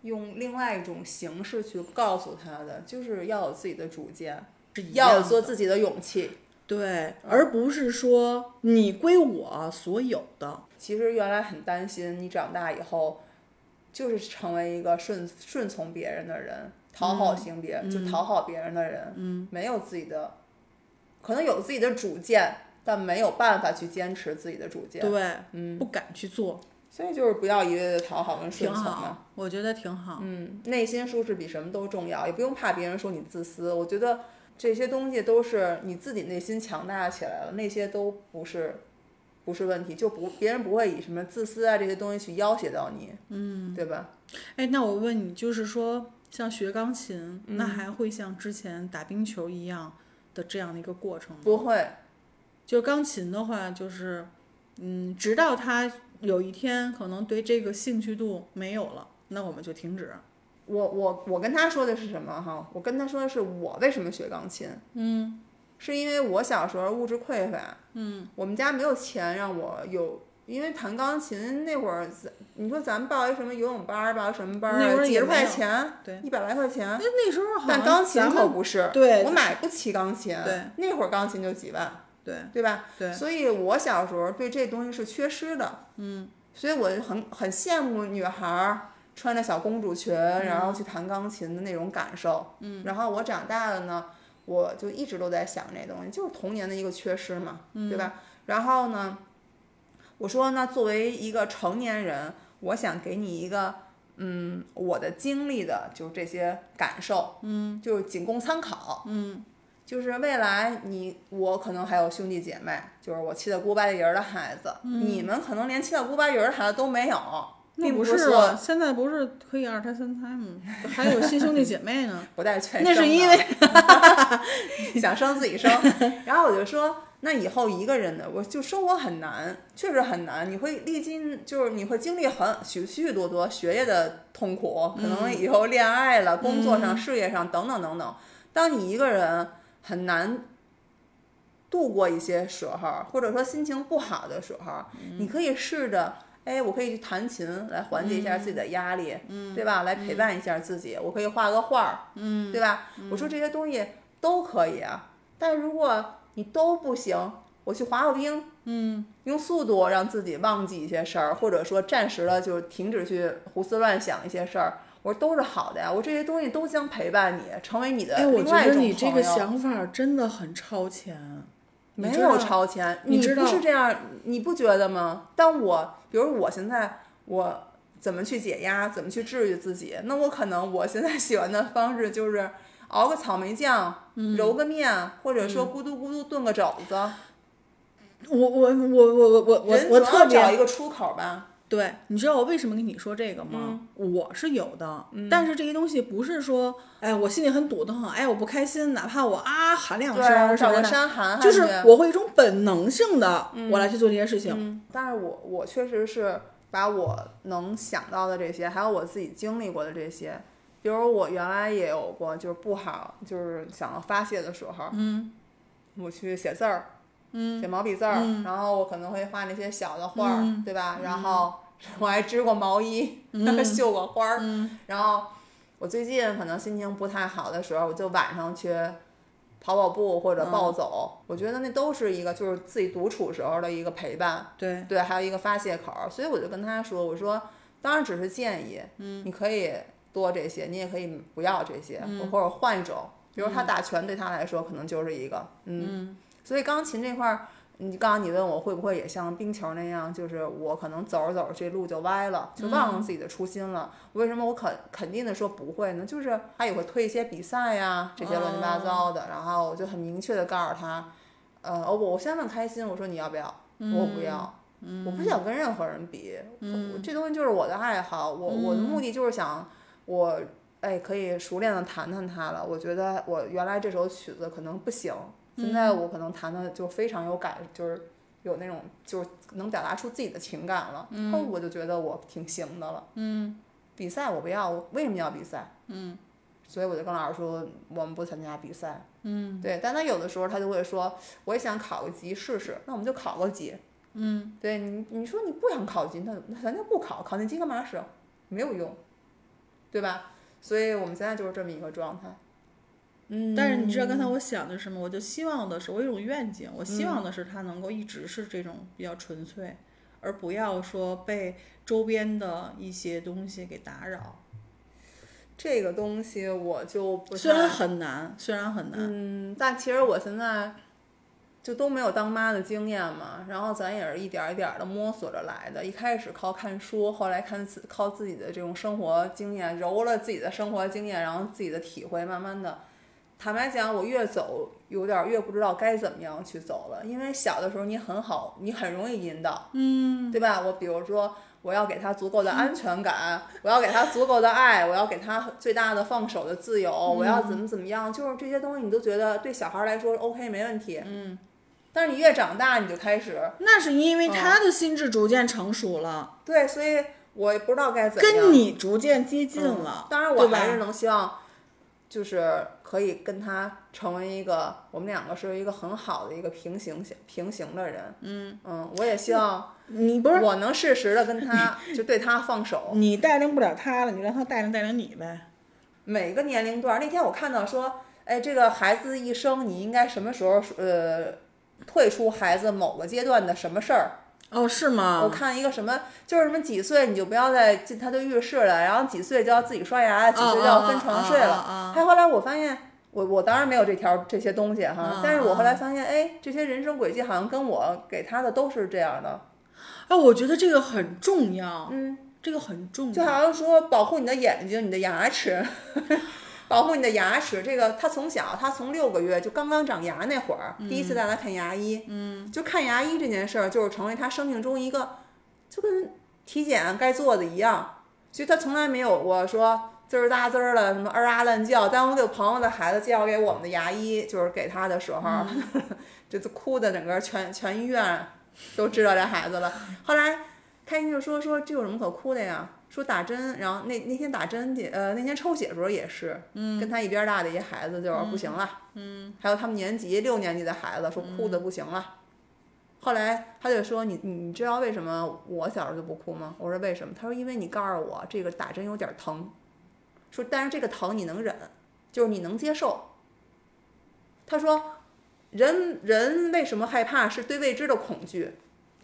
用另外一种形式去告诉他的，就是要有自己的主见，是要有做自己的勇气。对，而不是说你归我所有的。其实原来很担心你长大以后，就是成为一个顺顺从别人的人，讨好型别、就讨好别人的人，嗯，没有自己的，可能有自己的主见，但没有办法去坚持自己的主见，对，嗯，不敢去做，所以就是不要一味的讨好跟顺从我觉得挺好。嗯，内心舒适比什么都重要，也不用怕别人说你自私。我觉得这些东西都是你自己内心强大起来了，那些都不是不是问题，就不别人不会以什么自私啊这些东西去要挟到你，嗯，对吧？哎，那我问你，就是说，像学钢琴，嗯那还会像之前打冰球一样的这样的一个过程吗？不会，就钢琴的话，就是，嗯，直到他有一天可能对这个兴趣度没有了，那我们就停止。我我我跟他说的是什么哈？我跟他说的是我为什么学钢琴，嗯，是因为我小时候物质匮乏，嗯，我们家没有钱让我有。因为弹钢琴那会儿，咱你说咱们报一什么游泳班儿，报什么班儿几十块钱，对，一百来块钱，那那时候好像但钢琴咱可不是，对。我买不起钢琴，对，那会儿钢琴就几万，对对吧？对所以我小时候对这东西是缺失的，嗯，所以我很很羡慕女孩儿穿着小公主裙，然后去弹钢琴的那种感受，嗯，然后我长大了呢，我就一直都在想这东西，就是童年的一个缺失嘛，对吧？然后呢，我说那作为一个成年人，我想给你一个。嗯，我的经历的就是这些感受，嗯，就是仅供参考，嗯，就是未来你我可能还有兄弟姐妹，就是我七大姑八大姨儿的孩子，你们可能连七大姑八大姨儿的孩子都没有，不是是说啊，现在不是可以二胎三胎吗？还有新兄弟姐妹呢。不带劝那是生因为的 想生自己生，然后我就说，那以后一个人的，我就生活很难，确实很难，你会历经，就是你会经历很许许许多多学业的痛苦，可能以后恋爱了、工作上、事业上等等等等。当你一个人很难度过一些时候，或者说心情不好的时候，你可以试着。哎，我可以去弹琴来缓解一下自己的压力，嗯，对吧？来陪伴一下自己。我可以画个画儿，嗯，对吧？我说这些东西都可以啊，但如果你都不行，我去滑个冰，嗯，用速度让自己忘记一些事儿，或者说暂时的就停止去胡思乱想一些事儿，我说都是好的呀。我这些东西都将陪伴你，成为你的哎，我觉另外一种得你这个想法真的很超前。没有超前，你知道不是这样，你不觉得吗？但我比如我现在我怎么去解压，怎么去治愈自己，那我可能我现在喜欢的方式就是熬个草莓酱，嗯揉个面，或者说咕嘟咕嘟炖个肘子。我我我我我我我我特要找一个出口吧。对，你知道我为什么跟你说这个吗？我是有的，但是这些东西不是说，哎，我心里很堵得很，哎，我不开心，哪怕我啊喊两，声我找个儿什么的，山喊喊就是我会一种本能性的，我来去做这些事情。嗯，但是我我确实是把我能想到的这些，还有我自己经历过的这些，比如我原来也有过就是不好，就是想要发泄的时候，嗯，我去写字儿，嗯，写毛笔字儿，然后我可能会画那些小的画儿，对吧？然后 我还织过毛衣，绣过花儿，然后我最近可能心情不太好的时候，我就晚上去。跑跑步或者暴走，我觉得那都是一个就是自己独处时候的一个陪伴，对，对，还有一个发泄口儿，所以我就跟他说，我说当然只是建议，嗯，你可以多这些，你也可以不要这些，或者换一种，比如他打拳对他来说可能就是一个，嗯，所以钢琴这块儿，你刚刚你问我会不会也像冰球那样，就是我可能走着走着这路就歪了，就忘了自己的初心了。为什么我肯肯定的说不会呢？就是他也会推一些比赛呀，这些乱七八糟的，然后我就很明确的告诉他，呃，我我先问开心，我说你要不要？我不要。我不想跟任何人比，我这东西就是我的爱好，我我的目的就是想我哎可以熟练的弹弹它了。我觉得我原来这首曲子可能不行，现在我可能弹的就非常有感，就是有那种就是能表达出自己的情感了，后我就觉得我挺行的了。嗯，比赛我不要，我为什么要比赛？嗯，所以我就跟老师说，我们不参加比赛。嗯，对，但他有的时候他就会说，我也想考个级试试，那我们就考个级。嗯，对你，你说你不想考级，那那咱就不考，考那级干嘛使？没有用，对吧？所以我们现在就是这么一个状态。嗯，但是你知道刚才我想的是什么？我就希望的是，我有一种愿景，我希望的是它能够一直是这种比较纯粹，而不要说被周边的一些东西给打扰。这个东西我就不虽然很难，虽然很难，嗯，但其实我现在就都没有当妈的经验嘛，然后咱也是一点儿一点的摸索着来的。一开始靠看书，后来看自靠自己的这种生活经验，揉了自己的生活经验，然后自己的体会，慢慢的，坦白讲，我越走有点儿越不知道该怎么样去走了。因为小的时候你很好，你很容易引导，嗯，对吧？我比如说。我要给他足够的安全感，我要给他足够的爱，我要给他最大的放手的自由，我要怎么怎么样，就是这些东西你都觉得对小孩来说 OK 没问题，嗯，但是你越长大你就开始，那是因为他的心智逐渐成熟了，对，所以我也不知道该怎么样，跟你逐渐接近了，当然我还是能希望，就是可以跟他成为一个，我们两个是一个很好的一个平行平行的人，嗯嗯，我也希望你不是我能适时的跟他就对他放手，你带领不了他了，你让他带领带领你呗。每个年龄段，那天我看到说，哎，这个孩子一生你应该什么时候呃退出孩子某个阶段的什么事儿？哦，是吗？我看一个什么，就是什么几岁你就不要再进他的浴室了，然后几岁就要自己刷牙，几岁就要分床睡了。还后来我发现，我我当然没有这条这些东西哈，但是我后来发现，哎，这些人生轨迹好像跟我给他的都是这样的，啊，我觉得这个很重要，嗯，这个很重要就。好像说保护你的眼睛、你的牙齿，保护你的牙齿。这个他从小，他从六个月就刚刚长牙那会儿，第一次带他看牙医，嗯，就看牙医这件事儿，就是成为他生命中一个就跟体检该做的一样。所以他从来没有过说滋儿哒滋儿的什么儿啊乱叫。当我给我朋友的孩子介绍给我们的牙医，就是给他的时候，这都哭的整个全全医院都知道这孩子了。后来开心就说说这有什么可哭的呀？说打针，然后那那天打针去，呃，那天抽血的时候也是，嗯，跟他一边儿大的一孩子就是不行了，嗯，还有他们年级六年级的孩子说哭的不行了。后来他就说你你你知道为什么我小时候就不哭吗？我说为什么？他说因为你告诉我这个打针有点疼，说但是这个疼你能忍，就是你能接受。他说人人为什么害怕是对未知的恐惧，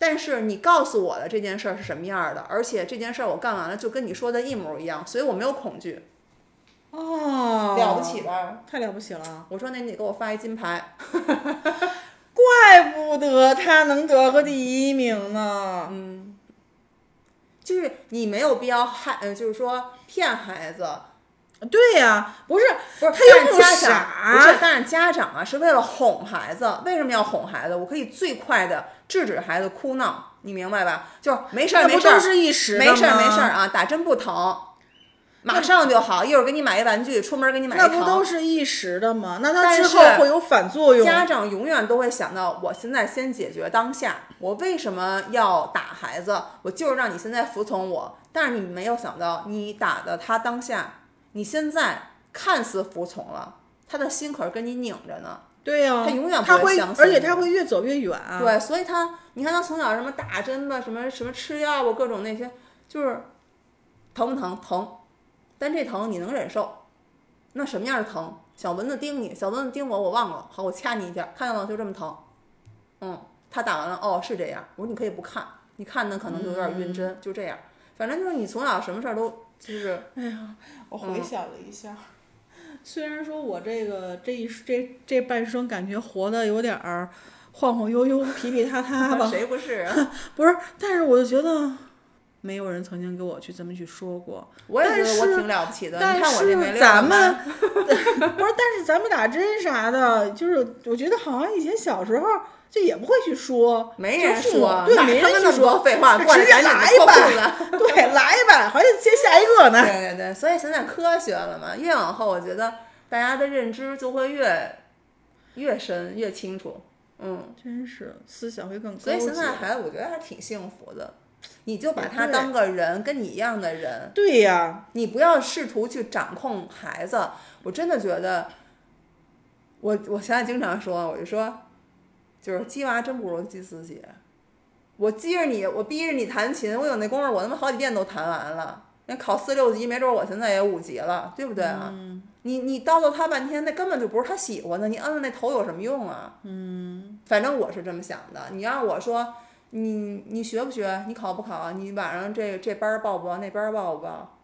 但是你告诉我的这件事儿是什么样儿的，而且这件事儿我干完了就跟你说的一模一样，所以我没有恐惧，哦，了不起吧？太了不起了！我说那你给我发一金牌，怪不得他能得个第一名呢。嗯，就是你没有必要害，呃，就是说骗孩子，对呀、不是不是，他又不傻不是，但是家长啊是为了哄孩子，为什么要哄孩子？我可以最快的制止孩子哭闹，你明白吧？就是没事儿没事儿，都是一时没事儿没事儿啊，打针不疼，马上就好。一会儿给你买一玩具，出门给你买一那不都。是一时的吗？那他之后会有反作用。家长永远都会想到，我现在先解决当下，我为什么要打孩子？我就是让你现在服从我。但是你没有想到，你打的他当下，你现在看似服从了，他的心可是跟你拧着呢。对呀、他永远不他会，会相信而且他会越走越远。啊对，所以他，你看他从小什么打针吧，什么什么吃药啊，各种那些，就是疼不疼疼，但这疼你能忍受。那什么样的疼？小蚊子叮你，小蚊子叮我，我忘了，好，我掐你一下，看见了就这么疼。嗯，他打完了，哦，是这样。我说你可以不看，你看那可能就有点晕针，就这样。反正就是你从小什么事儿都就是哎呀我回想了一下，虽然说我这个这一这这半生感觉活的有点儿晃晃悠悠、皮皮塌塌吧，谁不是啊？不是，但是我就觉得没有人曾经给我去这么去说过。我也觉得但是我挺了不起的。但是咱们 不是，但是咱们打针啥的，就是我觉得好像以前小时候就也不会去说，没人说，对，哪没人说，废话，就直接过来。吧，对，来吧，还得接下一个呢。对对对，所以现在科学了嘛，越往后我觉得大家的认知就会越越深越清楚，嗯，真是思想会更高。所以现在孩子我觉得还挺幸福的，你就把他当个人，跟你一样的人，对呀，你不要试图去掌控孩子。我真的觉得，我我现在经常说，我就说，就是鸡娃真不如鸡自己。我激着你，我逼着你弹琴，我有那功夫，我他妈好几遍都弹完了。那考四六级，没准我现在也五级了，对不对啊？你你叨叨他半天，那根本就不是他喜欢的，你摁摁那头有什么用啊？嗯，反正我是这么想的。你让我说，你你学不学？你考不考？你晚上这这班儿报不报？那班儿报不报？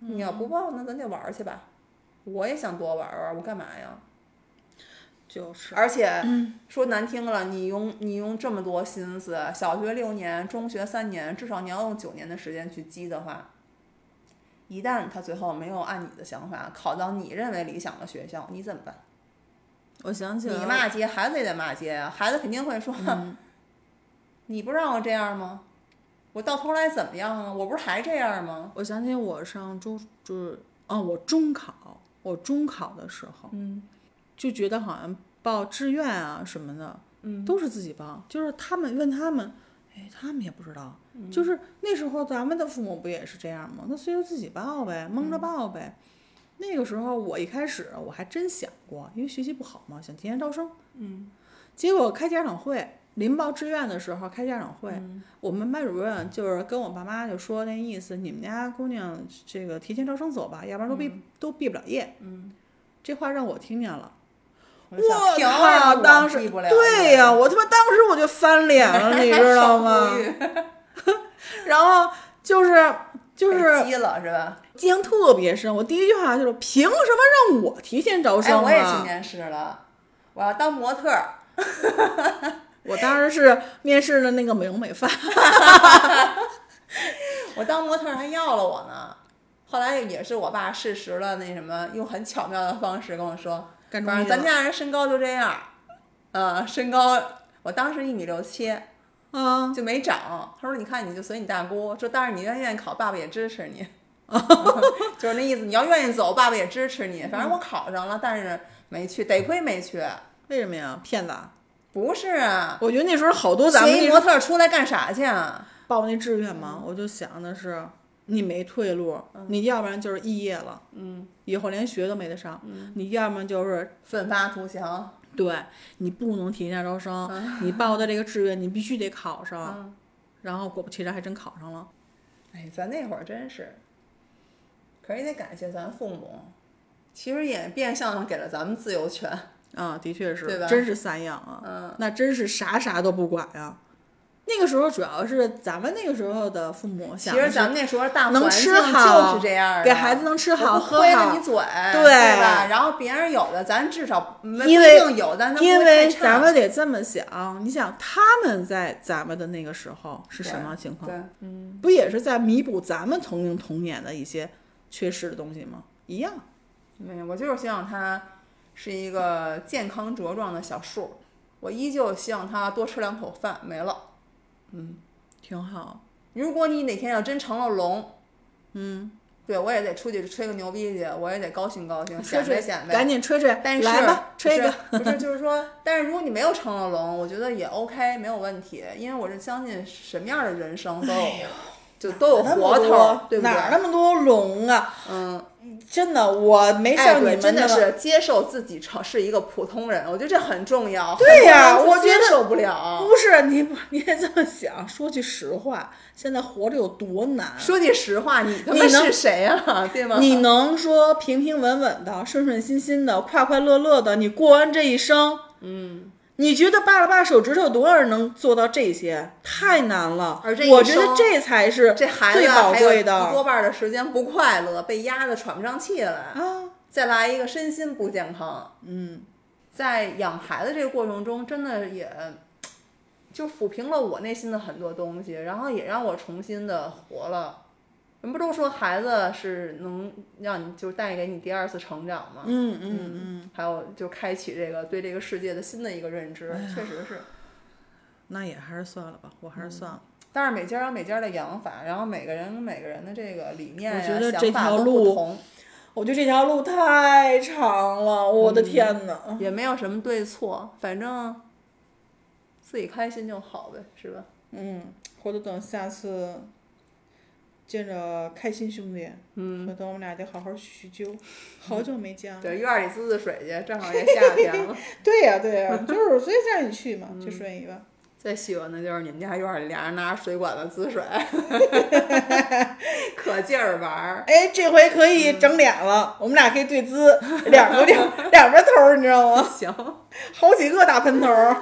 你要不报，那咱就玩儿去吧。我也想多玩儿玩儿，我干嘛呀？就是，而且说难听了，你用你用这么多心思，小学六年，中学三年，至少你要用九年的时间去积的话，一旦他最后没有按你的想法考到你认为理想的学校，你怎么办？我想起你骂街，孩子也得骂街啊，孩子肯定会说，你不让我这样吗？我到头来怎么样啊？我不是还这样吗？我想起我上中就是哦，我中考，我中考的时候，嗯，就觉得好像报志愿啊什么的，嗯，都是自己报。就是他们问他们，哎，他们也不知道。嗯就是那时候咱们的父母不也是这样吗？那所以就自己报呗，蒙嗯着报呗。那个时候我一开始我还真想过，因为学习不好嘛，想提前招生。嗯，结果开家长会，临报志愿的时候开家长会，嗯我们班主任就是跟我爸妈就说那意思，你们家姑娘这个提前招生走吧，要不然都毕、都毕不了业。嗯，这话让我听见了，我靠！当时对呀、我他妈当时我就翻脸了，你知道吗然后就是就是被激了是吧？印象特别深，我第一句话就是凭什么让我提前招哎，生我也去啊？面试了，我要当模特儿。我当时是面试的那个美容美发，我当模特儿还要了我呢。后来也是我爸适时了那什么，用很巧妙的方式跟我说，反正咱家人身高就这样，呃，身高我当时一米六七，啊，就没长。他说你看你就随你大姑，说但是你要愿意考，爸爸也支持你，就是那意思。你要愿意走，爸爸也支持你。反正我考上了，但是没去，得亏没去。为什么呀？骗子啊！不是啊，我觉得那时候好多咱们模特儿出来干啥去啊？报那志愿吗，我就想的是，你没退路，你要不然就是肄业了，嗯，以后连学都没得上，你要么就是奋发图强。对你不能提前招生，你报的这个志愿你必须得考上，嗯，然后果不其然还真考上了。哎，咱那会儿真是，可是也得感谢咱父母，其实也变相的给了咱们自由权。啊，的确是，对吧真是散养啊，嗯，那真是啥啥都不管呀。那个时候主要是咱们那个时候的父母其想其实咱们那时候大能环境吃好就是这样的，给孩子能吃好喝好了你，嘴，对对吧？然后别人有的，咱至少因为不一定有，但咱不会因为咱们得这么想，你想他们在咱们的那个时候是什么情况？对，嗯，不也是在弥补咱们曾经童年的一些缺失的东西吗？一样。没有，我就是希望他是一个健康茁壮的小树，我依旧希望他多吃两口饭，没了。挺好。如果你哪天要真成了龙，嗯，对我也得出去吹个牛逼去，我也得高兴高兴，显摆显摆。赶紧吹吹，但是来吧，吹一个。不是，不是就是说，但是如果你没有成了龙，我觉得也 OK，没有问题，因为我是相信什么样的人生都有，就都有活头对不对？哪儿那么多龙啊？嗯，真的，我没哎，上你对，真的是接受自己成是一个普通人，我觉得这很重要。对呀我接受不了。不是你，你也这么想。说句实话，现在活着有多难？说句实话，你他妈你是谁啊？对吗？你能说平平稳稳的、顺顺心心的、快快乐乐的，你过完这一生？嗯，你觉得扒拉扒拉手指头，有多少人能做到这些？太难了。而这我觉得这才是这孩子最宝贵的多半儿的时间不快乐，被压得喘不上气来。啊。再来一个身心不健康，嗯，在养孩子这个过程中，真的也就抚平了我内心的很多东西，然后也让我重新的活了。人不都说孩子是能让你就带给你第二次成长吗？嗯嗯嗯，还有就开启这个对这个世界的新的一个认知，确实是。那也还是算了吧，我还是算了。但是每家有每家的养法，然后每个人每个人的这个理念呀、我觉得这想法都条路不同，我觉得这条路太长了，我嗯的天哪！也没有什么对错，反正自己开心就好呗，是吧？嗯，或者等下次见着开心兄弟，嗯，回头我们俩得好好叙叙旧，好久没见了。对，院儿里滋滋水去，正好也夏天了。对呀、对呀、就是所以叫你去嘛，去顺义吧。最喜欢的就是你们家院儿里俩人拿着水管子滋水，可劲儿玩儿。哎，这回可以整脸了，我们俩可以对滋，两个两两个头儿，你知道吗？行，好几个大喷头儿。